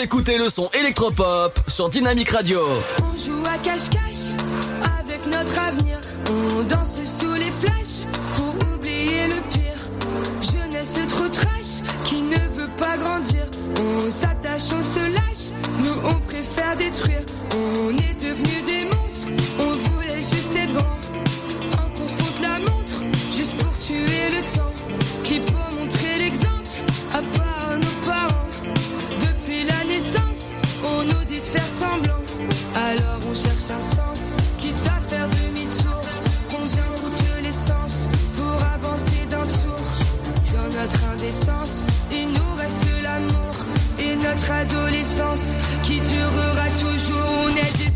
Écoutez le son électropop sur Dynamique Radio. On joue à cache-cache avec notre avenir. On danse sous les flashs pour oublier le pire. Jeunesse trop trash qui ne veut pas grandir. On s'attache, on se lâche. Nous on préfère détruire. On est devenus des monstres. On voulait juste faire semblant. Alors on cherche un sens, quitte à faire demi-tour. Combien coûte l'essence pour avancer d'un tour Dans notre indécence, il nous reste l'amour et notre adolescence qui durera toujours. On est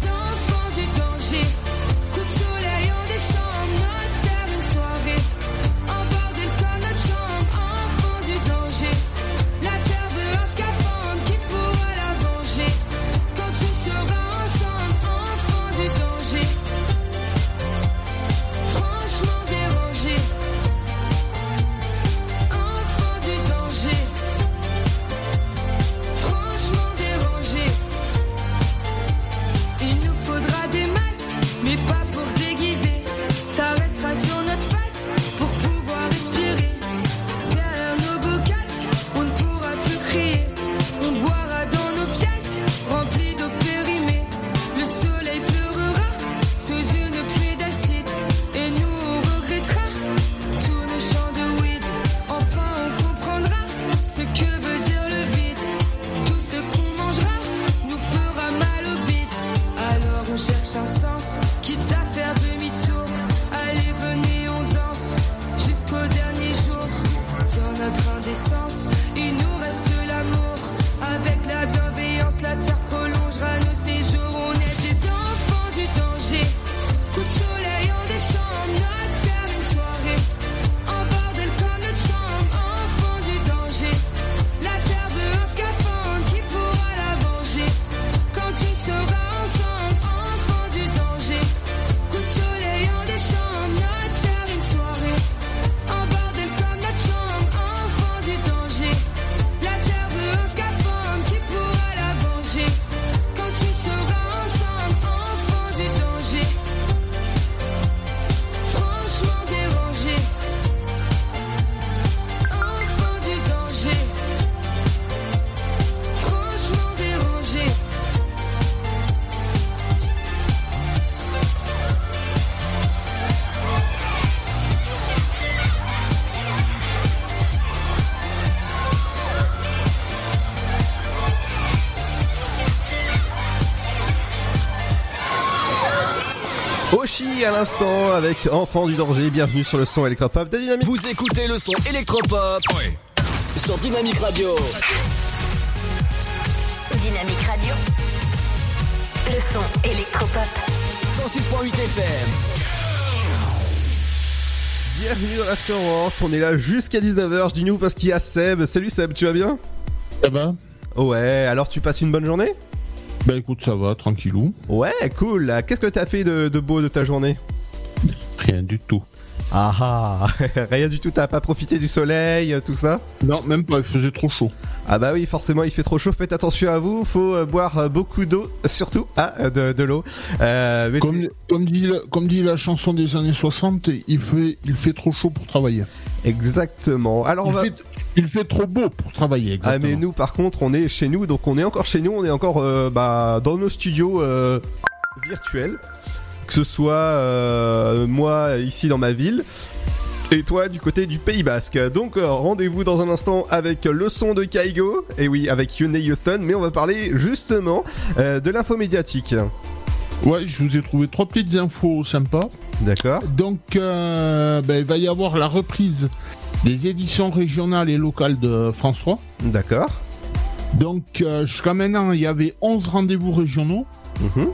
À l'instant avec Enfant du danger. Bienvenue sur le son électropop de Dynamique. Vous écoutez le son électropop sur Dynamique Radio. Dynamique Radio. Le son électropop. 106.8 FM. Bienvenue dans l'Afterwork. On est là jusqu'à 19h. Je dis nous parce qu'il y a Seb. Salut Seb, tu vas bien? Ça va Ouais, alors tu passes une bonne journée? Bah écoute, ça va, tranquillou. Ouais, cool. Qu'est-ce que t'as fait de, de beau de ta journée? Rien du tout. Ah ah, rien du tout, t'as pas profité du soleil, tout ça? Non, même pas, il faisait trop chaud. Ah bah oui, forcément, il fait trop chaud, faites attention à vous, faut euh, boire euh, beaucoup d'eau, surtout ah, euh, de, de l'eau. Euh, mais Comme, comme, dit la, comme dit la chanson des années 60, il fait, il fait trop chaud pour travailler. Exactement. Alors on il, va... fait, il fait trop beau pour travailler, Ah exactement. mais nous par contre on est chez nous donc on est encore chez nous on est encore euh, bah, dans nos studios euh, virtuels que ce soit euh, moi ici dans ma ville et toi du côté du Pays Basque donc rendez-vous dans un instant avec le son de Kaigo et oui avec Yone Houston mais on va parler justement de l'info médiatique Ouais, je vous ai trouvé trois petites infos sympas. D'accord. Donc, euh, ben, il va y avoir la reprise des éditions régionales et locales de France 3. D'accord. Donc, euh, jusqu'à maintenant, il y avait 11 rendez-vous régionaux. Mhm.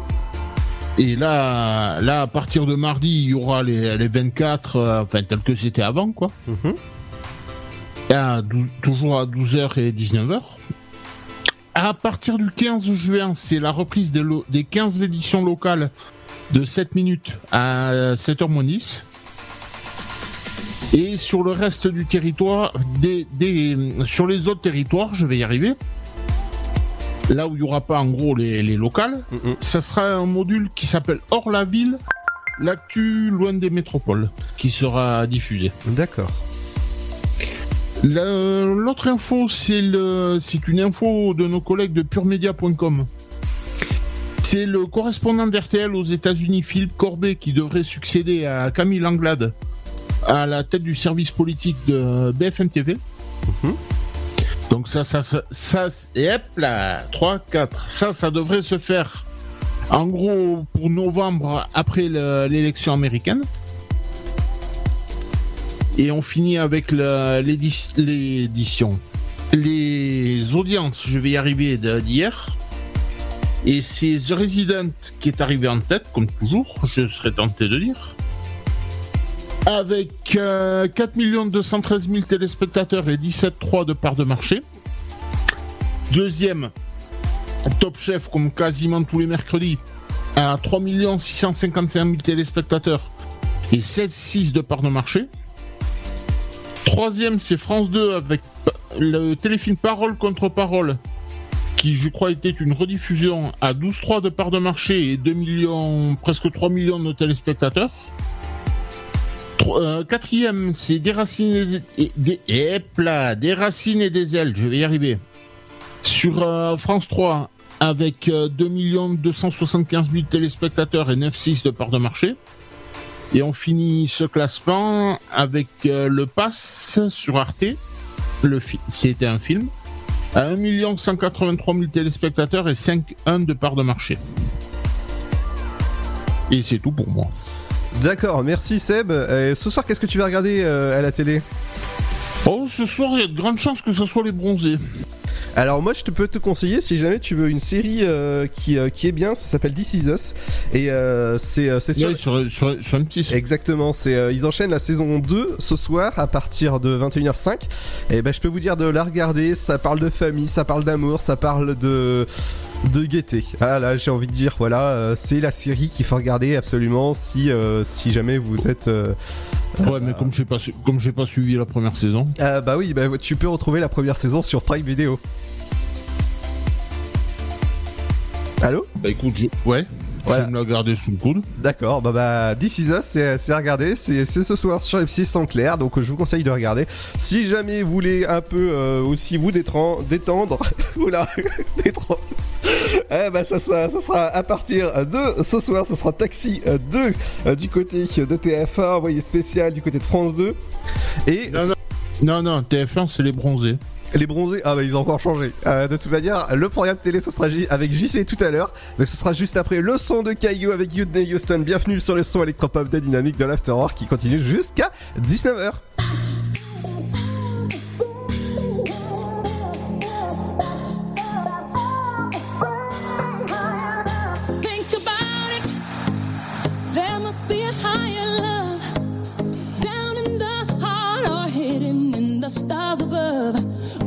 Et là, là, à partir de mardi, il y aura les, les 24, euh, enfin, tel que c'était avant, quoi. Mhm. À 12 toujours à 12h et 19h. À partir du 15 juin, c'est la reprise des, des 15 éditions locales de 7 minutes à 7h moins 10. Et sur le reste du territoire, des, des- sur les autres territoires, je vais y arriver. Là où il n'y aura pas en gros les, les locales, ça sera un module qui s'appelle Hors la ville, l'actu loin des métropoles, qui sera diffusé. D'accord. L'autre info, c'est une info de nos collègues de puremedia.com. C'est le correspondant d'RTL aux États-Unis, Philippe Corbet, qui devrait succéder à Camille Anglade à la tête du service politique de BFM TV. Donc ça, ça, ça, ça, et hop là, 3, 4, ça, ça devrait se faire en gros pour novembre après le- l'élection américaine. Et on finit avec l'édition. Les audiences, je vais y arriver d'hier. Et c'est The Resident qui est arrivé en tête, comme toujours, je serais tenté de dire. Avec euh, 4 213 000 téléspectateurs et 17,3 de part de marché. Deuxième, Top Chef, comme quasiment tous les mercredis, à 3 655 000 téléspectateurs et 16,6 de part de marché. Troisième, c'est France 2 avec le téléfilm Parole contre Parole, qui je crois était une rediffusion à 12,3 de part de marché et 2 millions, presque 3 millions de téléspectateurs. Euh, quatrième, c'est des racines et des, racines et des ailes, je vais y arriver. Sur euh, France 3, avec euh, 2 275 000 téléspectateurs et 9,6 de part de marché. Et on finit ce classement avec euh, le Pass sur Arte. Le C'était un film. À 1 183 000 téléspectateurs et 5,1 de part de marché. Et c'est tout pour moi. D'accord, merci Seb. Euh, ce soir, qu'est-ce que tu vas regarder euh, à la télé? Oh, ce soir, il y a de grandes chances que ce soit les bronzés. Alors moi je te peux te conseiller si jamais tu veux une série euh, qui, euh, qui est bien, ça s'appelle This Is Us et euh, c'est c'est sur, Ouais, sur, sur, sur M6. Exactement, c'est ils enchaînent la saison 2 ce soir à partir de 21h05 et ben je peux vous dire de la regarder, ça parle de famille, ça parle d'amour, ça parle de de gaieté. Ah là, j'ai envie de dire voilà, euh, c'est la série qu'il faut regarder absolument si euh, si jamais vous êtes euh, Ouais, mais comme j'ai pas, su- comme pas suivi la première saison. ah bah oui, bah, tu peux retrouver la première saison sur Prime Video. Allô? Bah écoute, je... ouais, Voilà. je vais me la garder sous le coude. D'accord, bah bah This Is Us, c'est c'est à regarder, c'est c'est ce soir sur M6 en clair, donc euh, je vous conseille de regarder. Si jamais vous voulez un peu euh, aussi vous détran- détendre, oula, détendre. Eh bah ça, ça, ça sera à partir de ce soir, ce sera Taxi euh, 2 euh, du côté de TF1, envoyé spécial du côté de France 2. Et Non, non, non, non, TF1, c'est les bronzés. Les bronzés, ah bah ils ont encore changé. Euh, de toute manière, le programme télé, ce sera avec JC tout à l'heure, mais ce sera juste après le son de Caillou avec Whitney Houston. Bienvenue sur le son électropop de Dynamique de l'Afterwork qui continue jusqu'à 19h. Think about it. There must be a higher love down in the heart or hidden in the stars.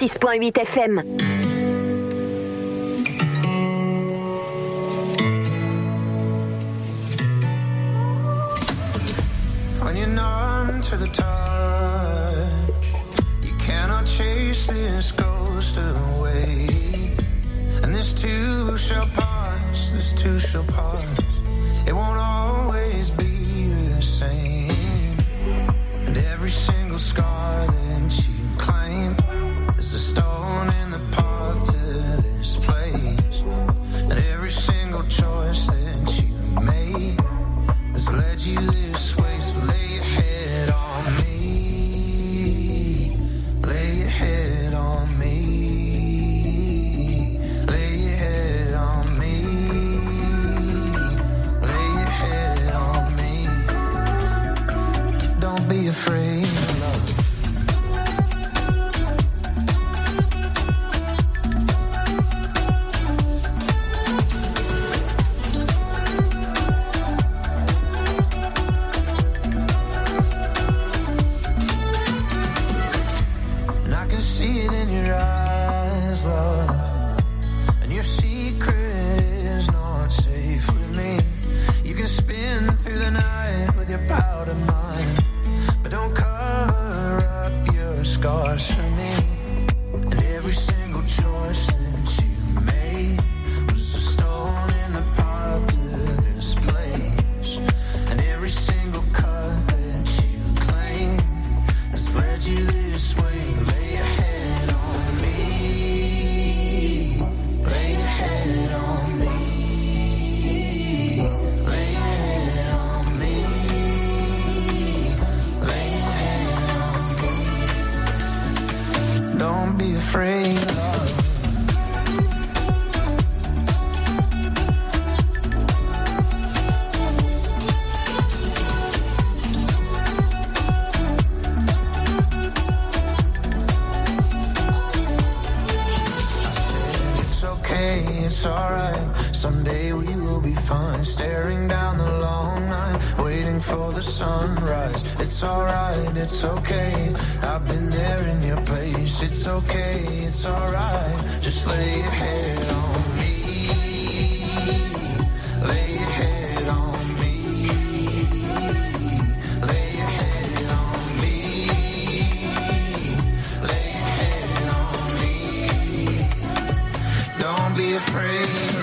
106.8 FM. It's okay, it's alright. Just lay your head on me. Lay your head on me. Lay your head on me. Lay your head on me. Don't be afraid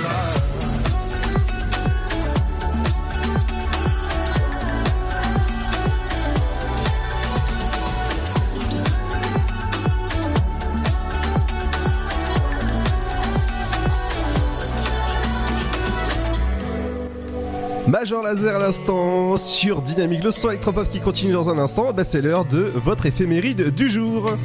Major Laser à l'instant sur Dynamique. Le son électropop qui continue dans un instant. Bah, c'est l'heure de votre éphéméride du jour.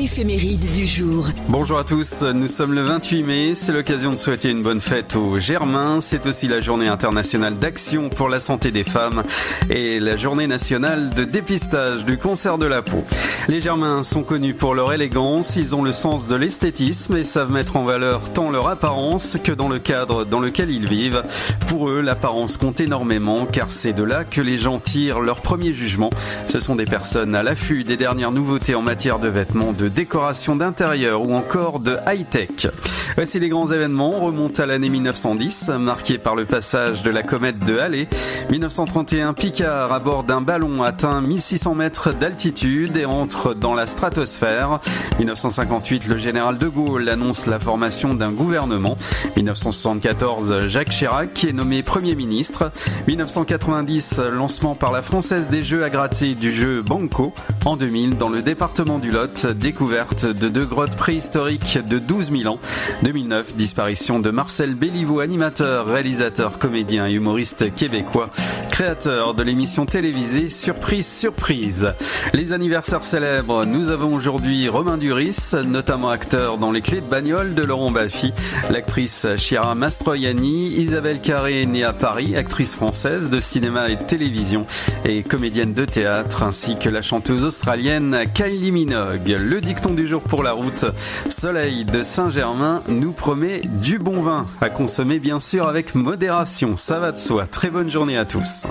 L'éphéméride. Du jour. Bonjour à tous, nous sommes le 28 mai, c'est l'occasion de souhaiter une bonne fête aux Germains, c'est aussi la journée internationale d'action pour la santé des femmes et la journée nationale de dépistage du cancer de la peau. Les Germains sont connus pour leur élégance, ils ont le sens de l'esthétisme et savent mettre en valeur tant leur apparence que dans le cadre dans lequel ils vivent. Pour eux, l'apparence compte énormément car c'est de là que les gens tirent leur premier jugement. Ce sont des personnes à l'affût des dernières nouveautés en matière de vêtements, de décoration d'intérieur ou encore de high-tech. Voici les grands événements. On remonte à l'année 1910, marqué par le passage de la comète de Halley. 1931, Picard à bord d'un ballon atteint 1600 mètres d'altitude et entre dans la stratosphère. 1958, le général de Gaulle annonce la formation d'un gouvernement. 1974, Jacques Chirac est nommé Premier ministre. 1990, lancement par la Française des Jeux à gratter du jeu Banco. En 2000, dans le département du Lot, découverte de deux grottes préhistoriques de 12 000 ans. 2009, disparition de Marcel Béliveau, animateur, réalisateur, comédien et humoriste québécois, créateur de l'émission télévisée Surprise Surprise. Les anniversaires célèbres, nous avons aujourd'hui Romain Duris, notamment acteur dans Les Clés de bagnole de Laurent Baffy, l'actrice Chiara Mastroianni, Isabelle Carré, née à Paris, actrice française de cinéma et de télévision et comédienne de théâtre, ainsi que la chanteuse australienne Kylie Minogue. Dicton du jour pour la route. Soleil de Saint-Germain nous promet du bon vin à consommer bien sûr avec modération. Ça va de soi. Très bonne journée à tous.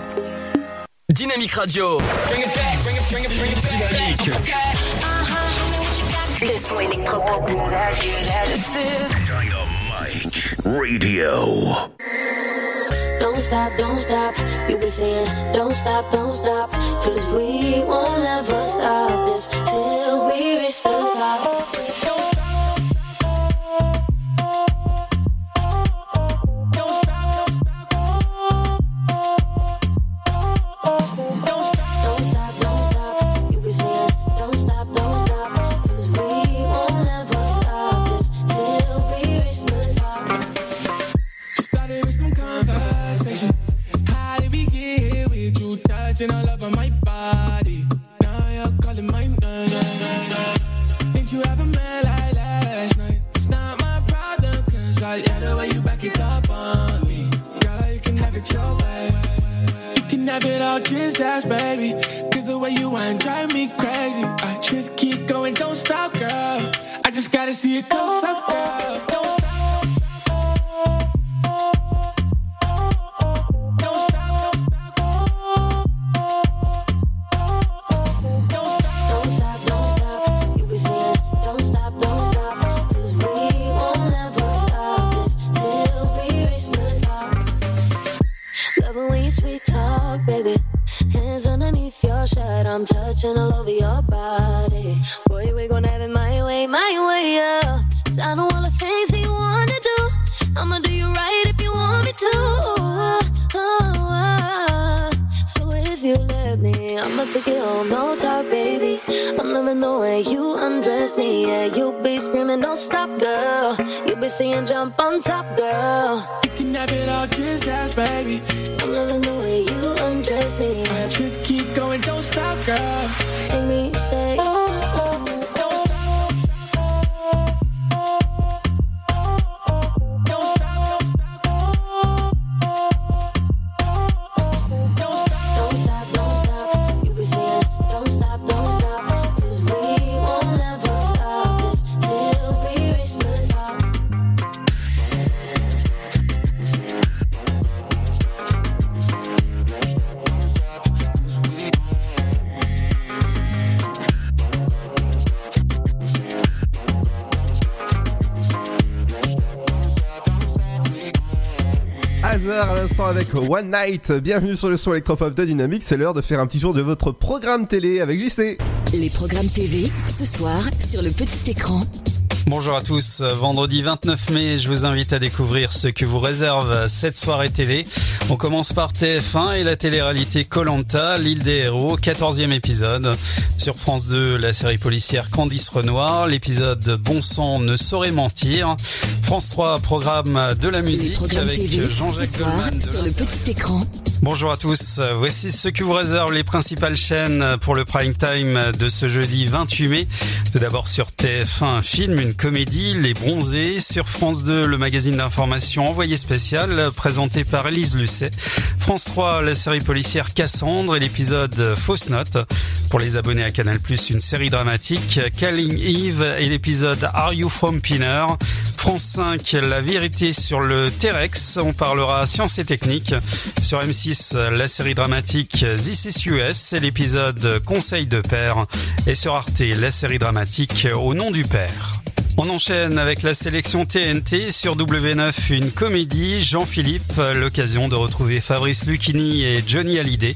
Dynamique Radio. Dynamique. Le son électropop. Dynamite Radio. Don't stop, don't stop. You be saying, don't stop, don't stop. Cause we won't ever stop this reach the top. All, just ask, baby. Cause the way you want drive me crazy. I just keep going, don't stop, girl. I just gotta see it close up, girl. Don't Be saying jump on top, girl. You can have it all, just ask, baby. One Night. Bienvenue sur le son électropop de Dynamique. C'est l'heure de faire un petit tour de votre programme télé avec JC. Les programmes TV, ce soir, sur le petit écran. Bonjour à tous, vendredi 29 mai, je vous invite à découvrir ce que vous réserve cette soirée télé. On commence par TF1 et la télé-réalité Colanta, l'île des héros, 14e épisode. Sur France 2, la série policière Candice Renoir, l'épisode Bon sang ne saurait mentir. France 3, programme de la musique avec Jean-Jacques Goldman. sur le petit écran. Bonjour à tous, voici ce que vous réserve les principales chaînes pour le prime time de ce jeudi 28 mai. Tout d'abord sur TF1, un film, une comédie, Les Bronzés. Sur France 2, le magazine d'information Envoyé spécial, présenté par Elise Lucet. France 3, la série policière Cassandre et l'épisode Fausse Note. Pour les abonnés à Canal+, une série dramatique, Calling Eve et l'épisode Are You From Pinner? France 5, la vérité sur le T-Rex. On parlera sciences et techniques. Sur M6, la série dramatique This is US l'épisode Conseil de père. Et sur Arte, la série dramatique Au nom du père. On enchaîne avec la sélection TNT sur W9, une comédie, Jean-Philippe, l'occasion de retrouver Fabrice Lucchini et Johnny Hallyday.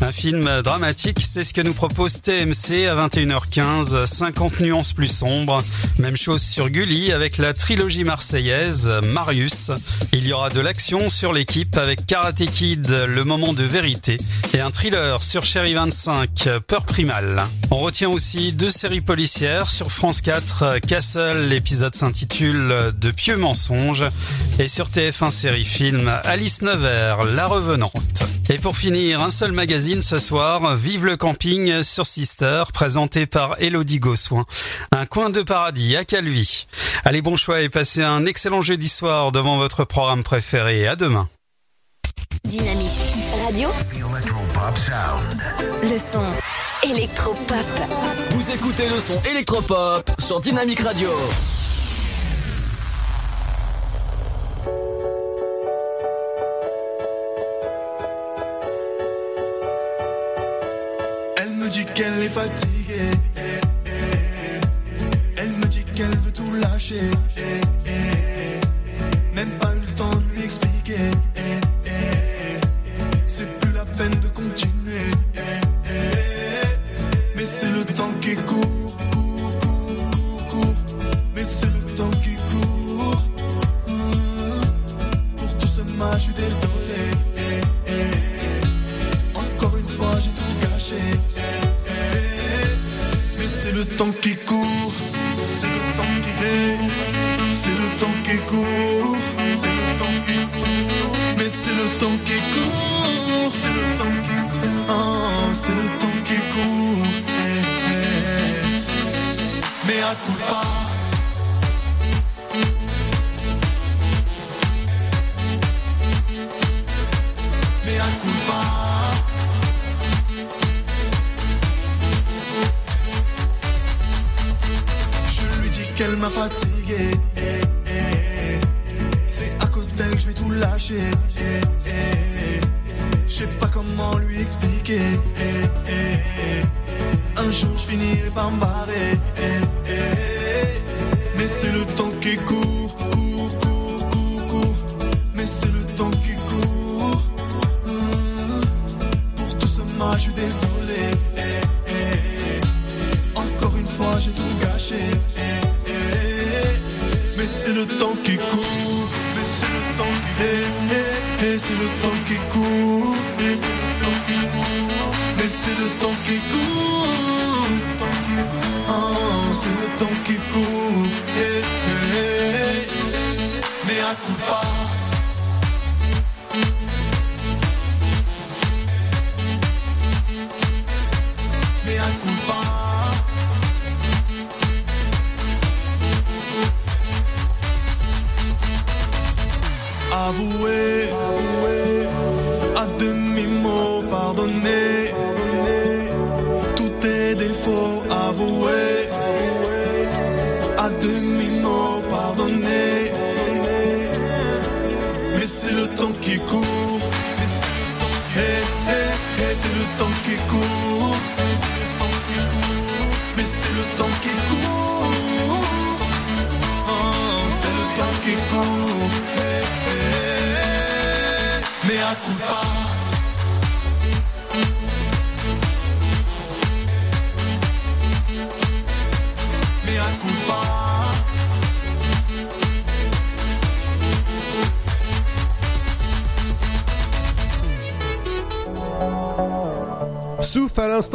Un film dramatique, c'est ce que nous propose TMC à 21h15, 50 nuances plus sombres. Même chose sur Gulli avec la trilogie marseillaise, Marius. Il y aura de l'action sur l'équipe avec Karate Kid, Le moment de vérité, et un thriller sur Chéri 25, Peur primale. On retient aussi deux séries policières sur France 4, Castle, l'épisode s'intitule De pieux mensonges, et sur TF1 série film, Alice Nevers, La revenante. Et pour finir, un seul magazine ce soir, Vive le camping sur Sister, présenté par Elodie Gossoin. Un coin de paradis à Calvi. Allez, bon choix et passez un excellent jeudi soir devant votre programme préféré. À demain. Dynamique Radio. The Electropop Sound. Le son électropop. Vous écoutez le son électropop sur Dynamique Radio. Elle me dit qu'elle est fatiguée. Elle me dit qu'elle veut tout lâcher. Même pas eu le temps de lui expliquer.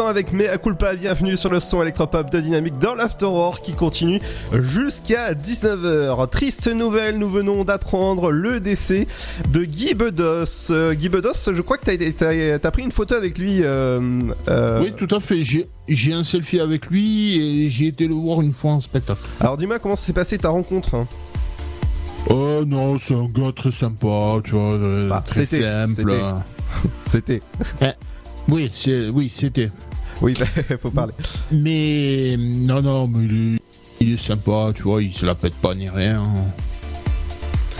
Avec Mea Culpa, bienvenue sur le son électropop de Dynamique dans l'Afterworld qui continue jusqu'à 19h. Triste nouvelle, nous venons d'apprendre le décès de Guy Bedos. Euh, Guy Bedos, je crois que t'as as, pris une photo avec lui. euh, euh, Oui, tout à fait. J'ai un selfie avec lui et j'ai été le voir une fois en spectacle. Alors dis-moi comment s'est passée ta rencontre hein Oh non, c'est un gars très sympa, tu vois, Bah, très simple. c'était. C'était. Eh, oui, oui, c'était. Oui, faut parler. Mais non, non, mais il est, il est sympa, tu vois, il se la pète pas ni rien.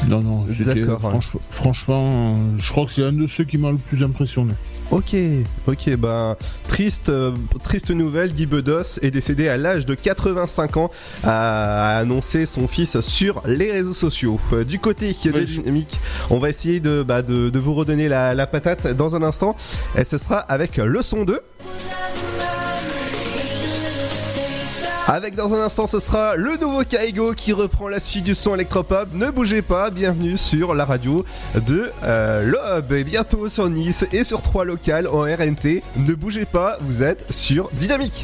Non, non, c'était, D'accord, franch- franchement, je crois que c'est un de ceux qui m'a le plus impressionné. Ok, ok, ben triste, euh, triste nouvelle, Guy Bedos est décédé à l'âge de 85 ans, a annoncé son fils sur les réseaux sociaux. Euh, du côté de Dynamique, on va essayer de, bah, de, de vous redonner la, la patate dans un instant, et ce sera avec le son 2. Avec dans un instant, ce sera le nouveau Kaigo qui reprend la suite du son électropop. Ne bougez pas, bienvenue sur la radio de euh, l'Ob. Et bientôt sur Nice et sur trois locales en RNT. Ne bougez pas, vous êtes sur Dynamique.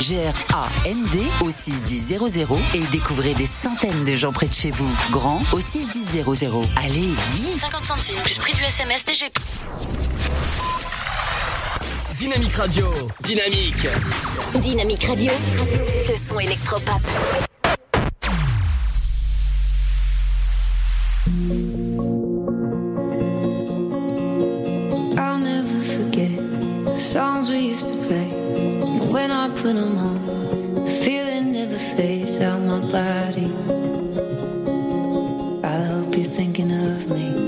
G-R-A-N-D au 61000 et découvrez des centaines de gens près de chez vous. Grand au 61000. Allez, vite 50 centimes plus prix du SMS DGP. Dynamique Radio. Dynamique. Dynamique Radio. Le son électropop. I'll never forget the songs we used to play. When I put them on, the feeling never fades out my body. I hope you're thinking of me.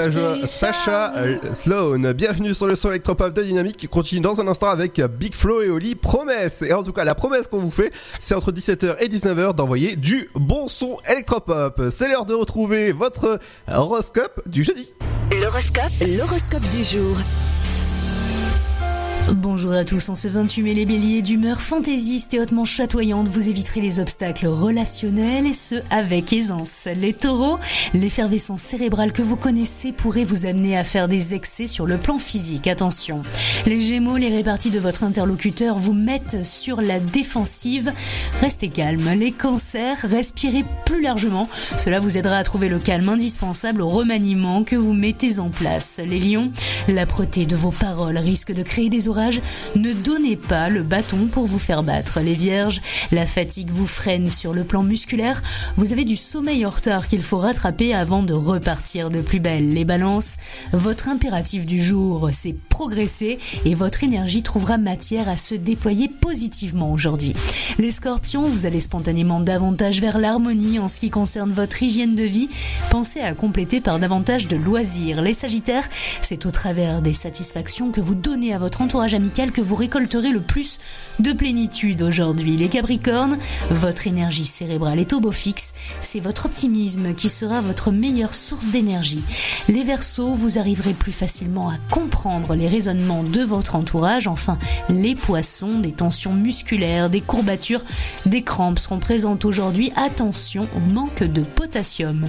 Sacha, Sacha euh, Sloan. Bienvenue sur le son électropop de Dynamique qui continue dans un instant avec Big Flo et Oli Promesse. Et en tout cas, la promesse qu'on vous fait, c'est entre 17h et 19h d'envoyer du bon son électropop. C'est l'heure de retrouver votre horoscope du jeudi. L'horoscope. L'horoscope du jour. Bonjour à tous, en ce 28 mai les béliers d'humeur fantaisiste et hautement chatoyante, vous éviterez les obstacles relationnels et ce avec aisance. Les taureaux, l'effervescence cérébrale que vous connaissez pourrait vous amener à faire des excès sur le plan physique, attention. Les gémeaux, les réparties de votre interlocuteur vous mettent sur la défensive, restez calme. Les cancers, respirez plus largement, cela vous aidera à trouver le calme indispensable au remaniement que vous mettez en place. Les lions, l'âpreté de vos paroles risque de créer des orages, ne donnez pas le bâton pour vous faire battre. Les vierges, la fatigue vous freine sur le plan musculaire, vous avez du sommeil en retard qu'il faut rattraper avant de repartir de plus belle. Les balances, votre impératif du jour, c'est progresser et votre énergie trouvera matière à se déployer positivement aujourd'hui. Les scorpions, vous allez spontanément davantage vers l'harmonie en ce qui concerne votre hygiène de vie, pensez à compléter par davantage de loisirs. Les sagittaires, c'est au travers des satisfactions que vous donnez à votre entourage amical que vous récolterez le plus de plénitude aujourd'hui. Les Capricornes, votre énergie cérébrale est au beau fixe, c'est votre optimisme qui sera votre meilleure source d'énergie. Les Verseaux, vous arriverez plus facilement à comprendre les raisonnements de votre entourage. Enfin, les Poissons, des tensions musculaires, des courbatures, des crampes seront présentes aujourd'hui. Attention au manque de potassium.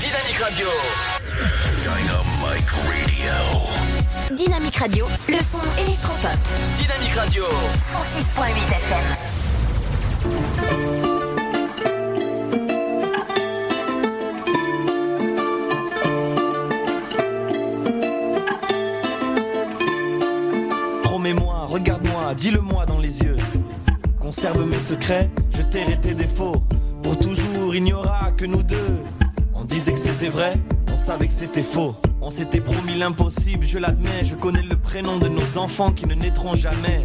Dynamique Radio. Dynamique Radio, le son électropop. Dynamique Radio. 106.8 FM. Promets-moi, regarde-moi, dis-le-moi dans les yeux. Conserve mes secrets, je tairai tes défauts. Pour toujours, il n'y aura que nous deux. On disait que c'était vrai, savait que c'était faux. On s'était promis l'impossible, je l'admets. Je connais le prénom de nos enfants qui ne naîtront jamais.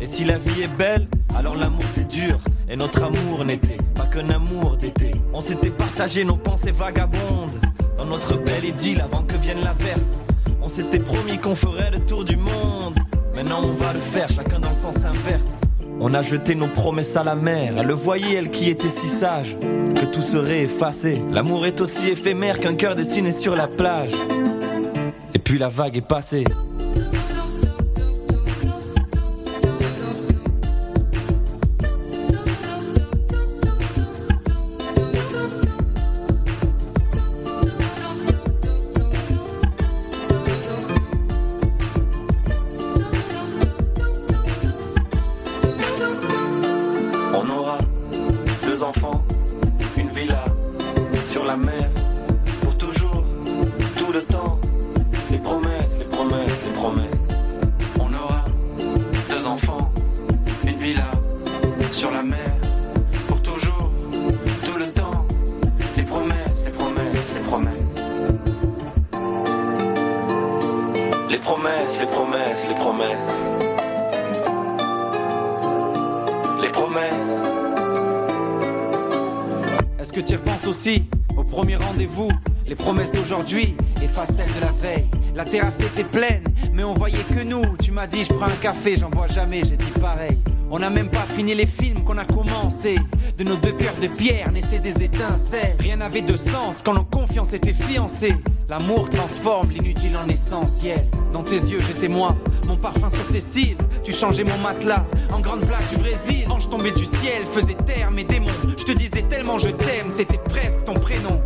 Et si la vie est belle, alors l'amour c'est dur. Et notre amour n'était pas qu'un amour d'été. On s'était partagé nos pensées vagabondes. Dans notre belle idylle avant que vienne l'averse. On s'était promis qu'on ferait le tour du monde. Maintenant on va le faire, chacun dans le sens inverse. On a jeté nos promesses à la mer. Elle le voyait, elle qui était si sage, que tout serait effacé. L'amour est aussi éphémère qu'un cœur dessiné sur la plage. Et puis la vague est passée. Fiancées. L'amour transforme l'inutile en essentiel. Dans tes yeux, j'étais moi, mon parfum sur tes cils. Tu changeais mon matelas en grande plaque du Brésil. Ange tombé du ciel, faisait taire mes démons. Je te disais tellement je t'aime, c'était presque ton prénom.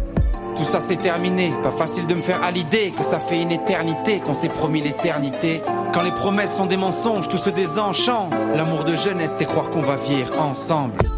Tout ça c'est terminé, pas facile de me faire à l'idée que ça fait une éternité qu'on s'est promis l'éternité. Quand les promesses sont des mensonges, tout se désenchante. L'amour de jeunesse, c'est croire qu'on va vivre ensemble.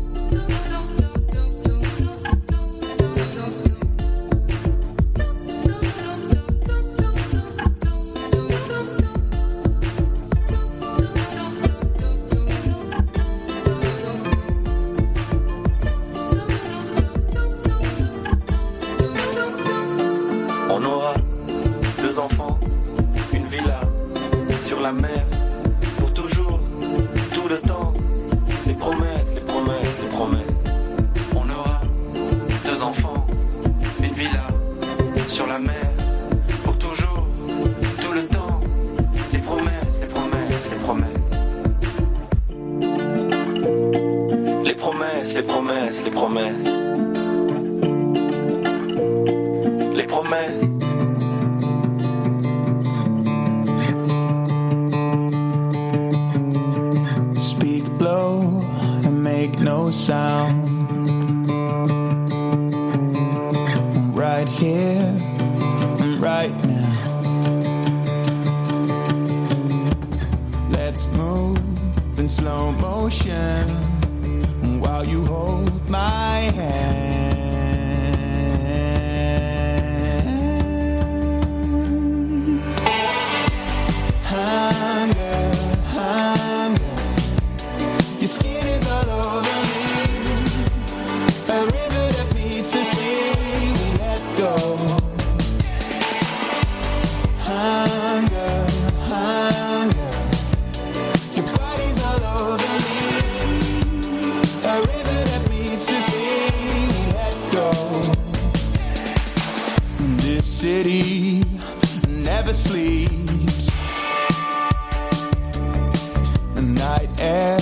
Air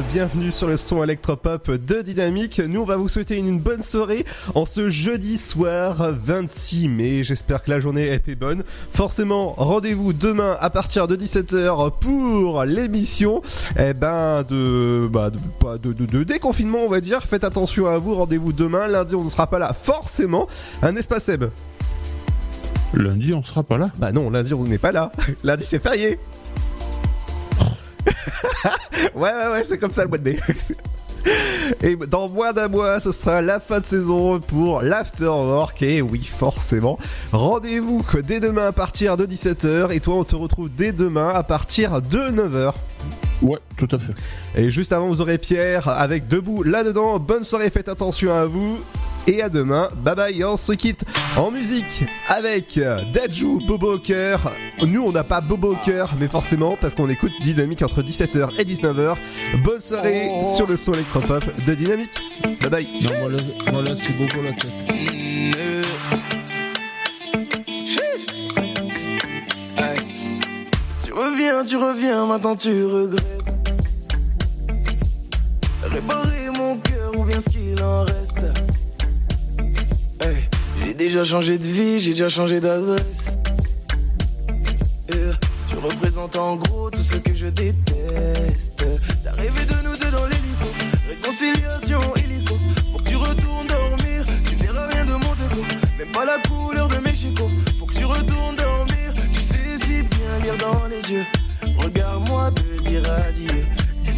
bienvenue sur le son électropop de Dynamique. Nous, on va vous souhaiter une bonne soirée en ce jeudi soir 26 mai. J'espère que la journée a été bonne. Forcément, rendez-vous demain à partir de 17h pour l'émission eh ben, de, bah, de, de, de- de déconfinement, on va dire. Faites attention à vous, rendez-vous demain. Lundi, on ne sera pas là, forcément. Un espace Seb. Lundi, on sera pas là. Bah non, lundi, on n'est pas là. lundi, c'est férié. ouais, ouais, ouais, c'est comme ça le mois de mai. Et dans moins d'un mois, ce sera la fin de saison pour l'Afterwork. Et oui, forcément. Rendez-vous dès demain à partir de 17h. Et toi, on te retrouve dès demain à partir de 9h. Ouais, tout à fait. Et juste avant, vous aurez Pierre avec Debout là-dedans. Bonne soirée, faites attention à vous. Et à demain. Bye bye. On se quitte en musique avec Dajou, Bobo au cœur. Nous, on n'a pas Bobo au cœur, mais forcément, parce qu'on écoute Dynamique entre 17h et 19h. Bonne soirée sur le son électropop de Dynamique. Bye bye. Non, moi là, moi, là, c'est Bobo la. Tu reviens, tu reviens, maintenant tu regrettes. Réparer mon cœur ou bien ce qu'il en reste. J'ai déjà changé de vie, j'ai déjà changé d'adresse. Tu représentes en gros tout ce que je déteste. T'as rêvé de nous deux dans l'hélico, réconciliation hélico. Faut que tu retournes dormir, tu verras rien de mon déco. Même pas la couleur de Mexico. Faut que tu retournes dormir, tu sais si bien lire dans les yeux. Regarde-moi te dire adieu.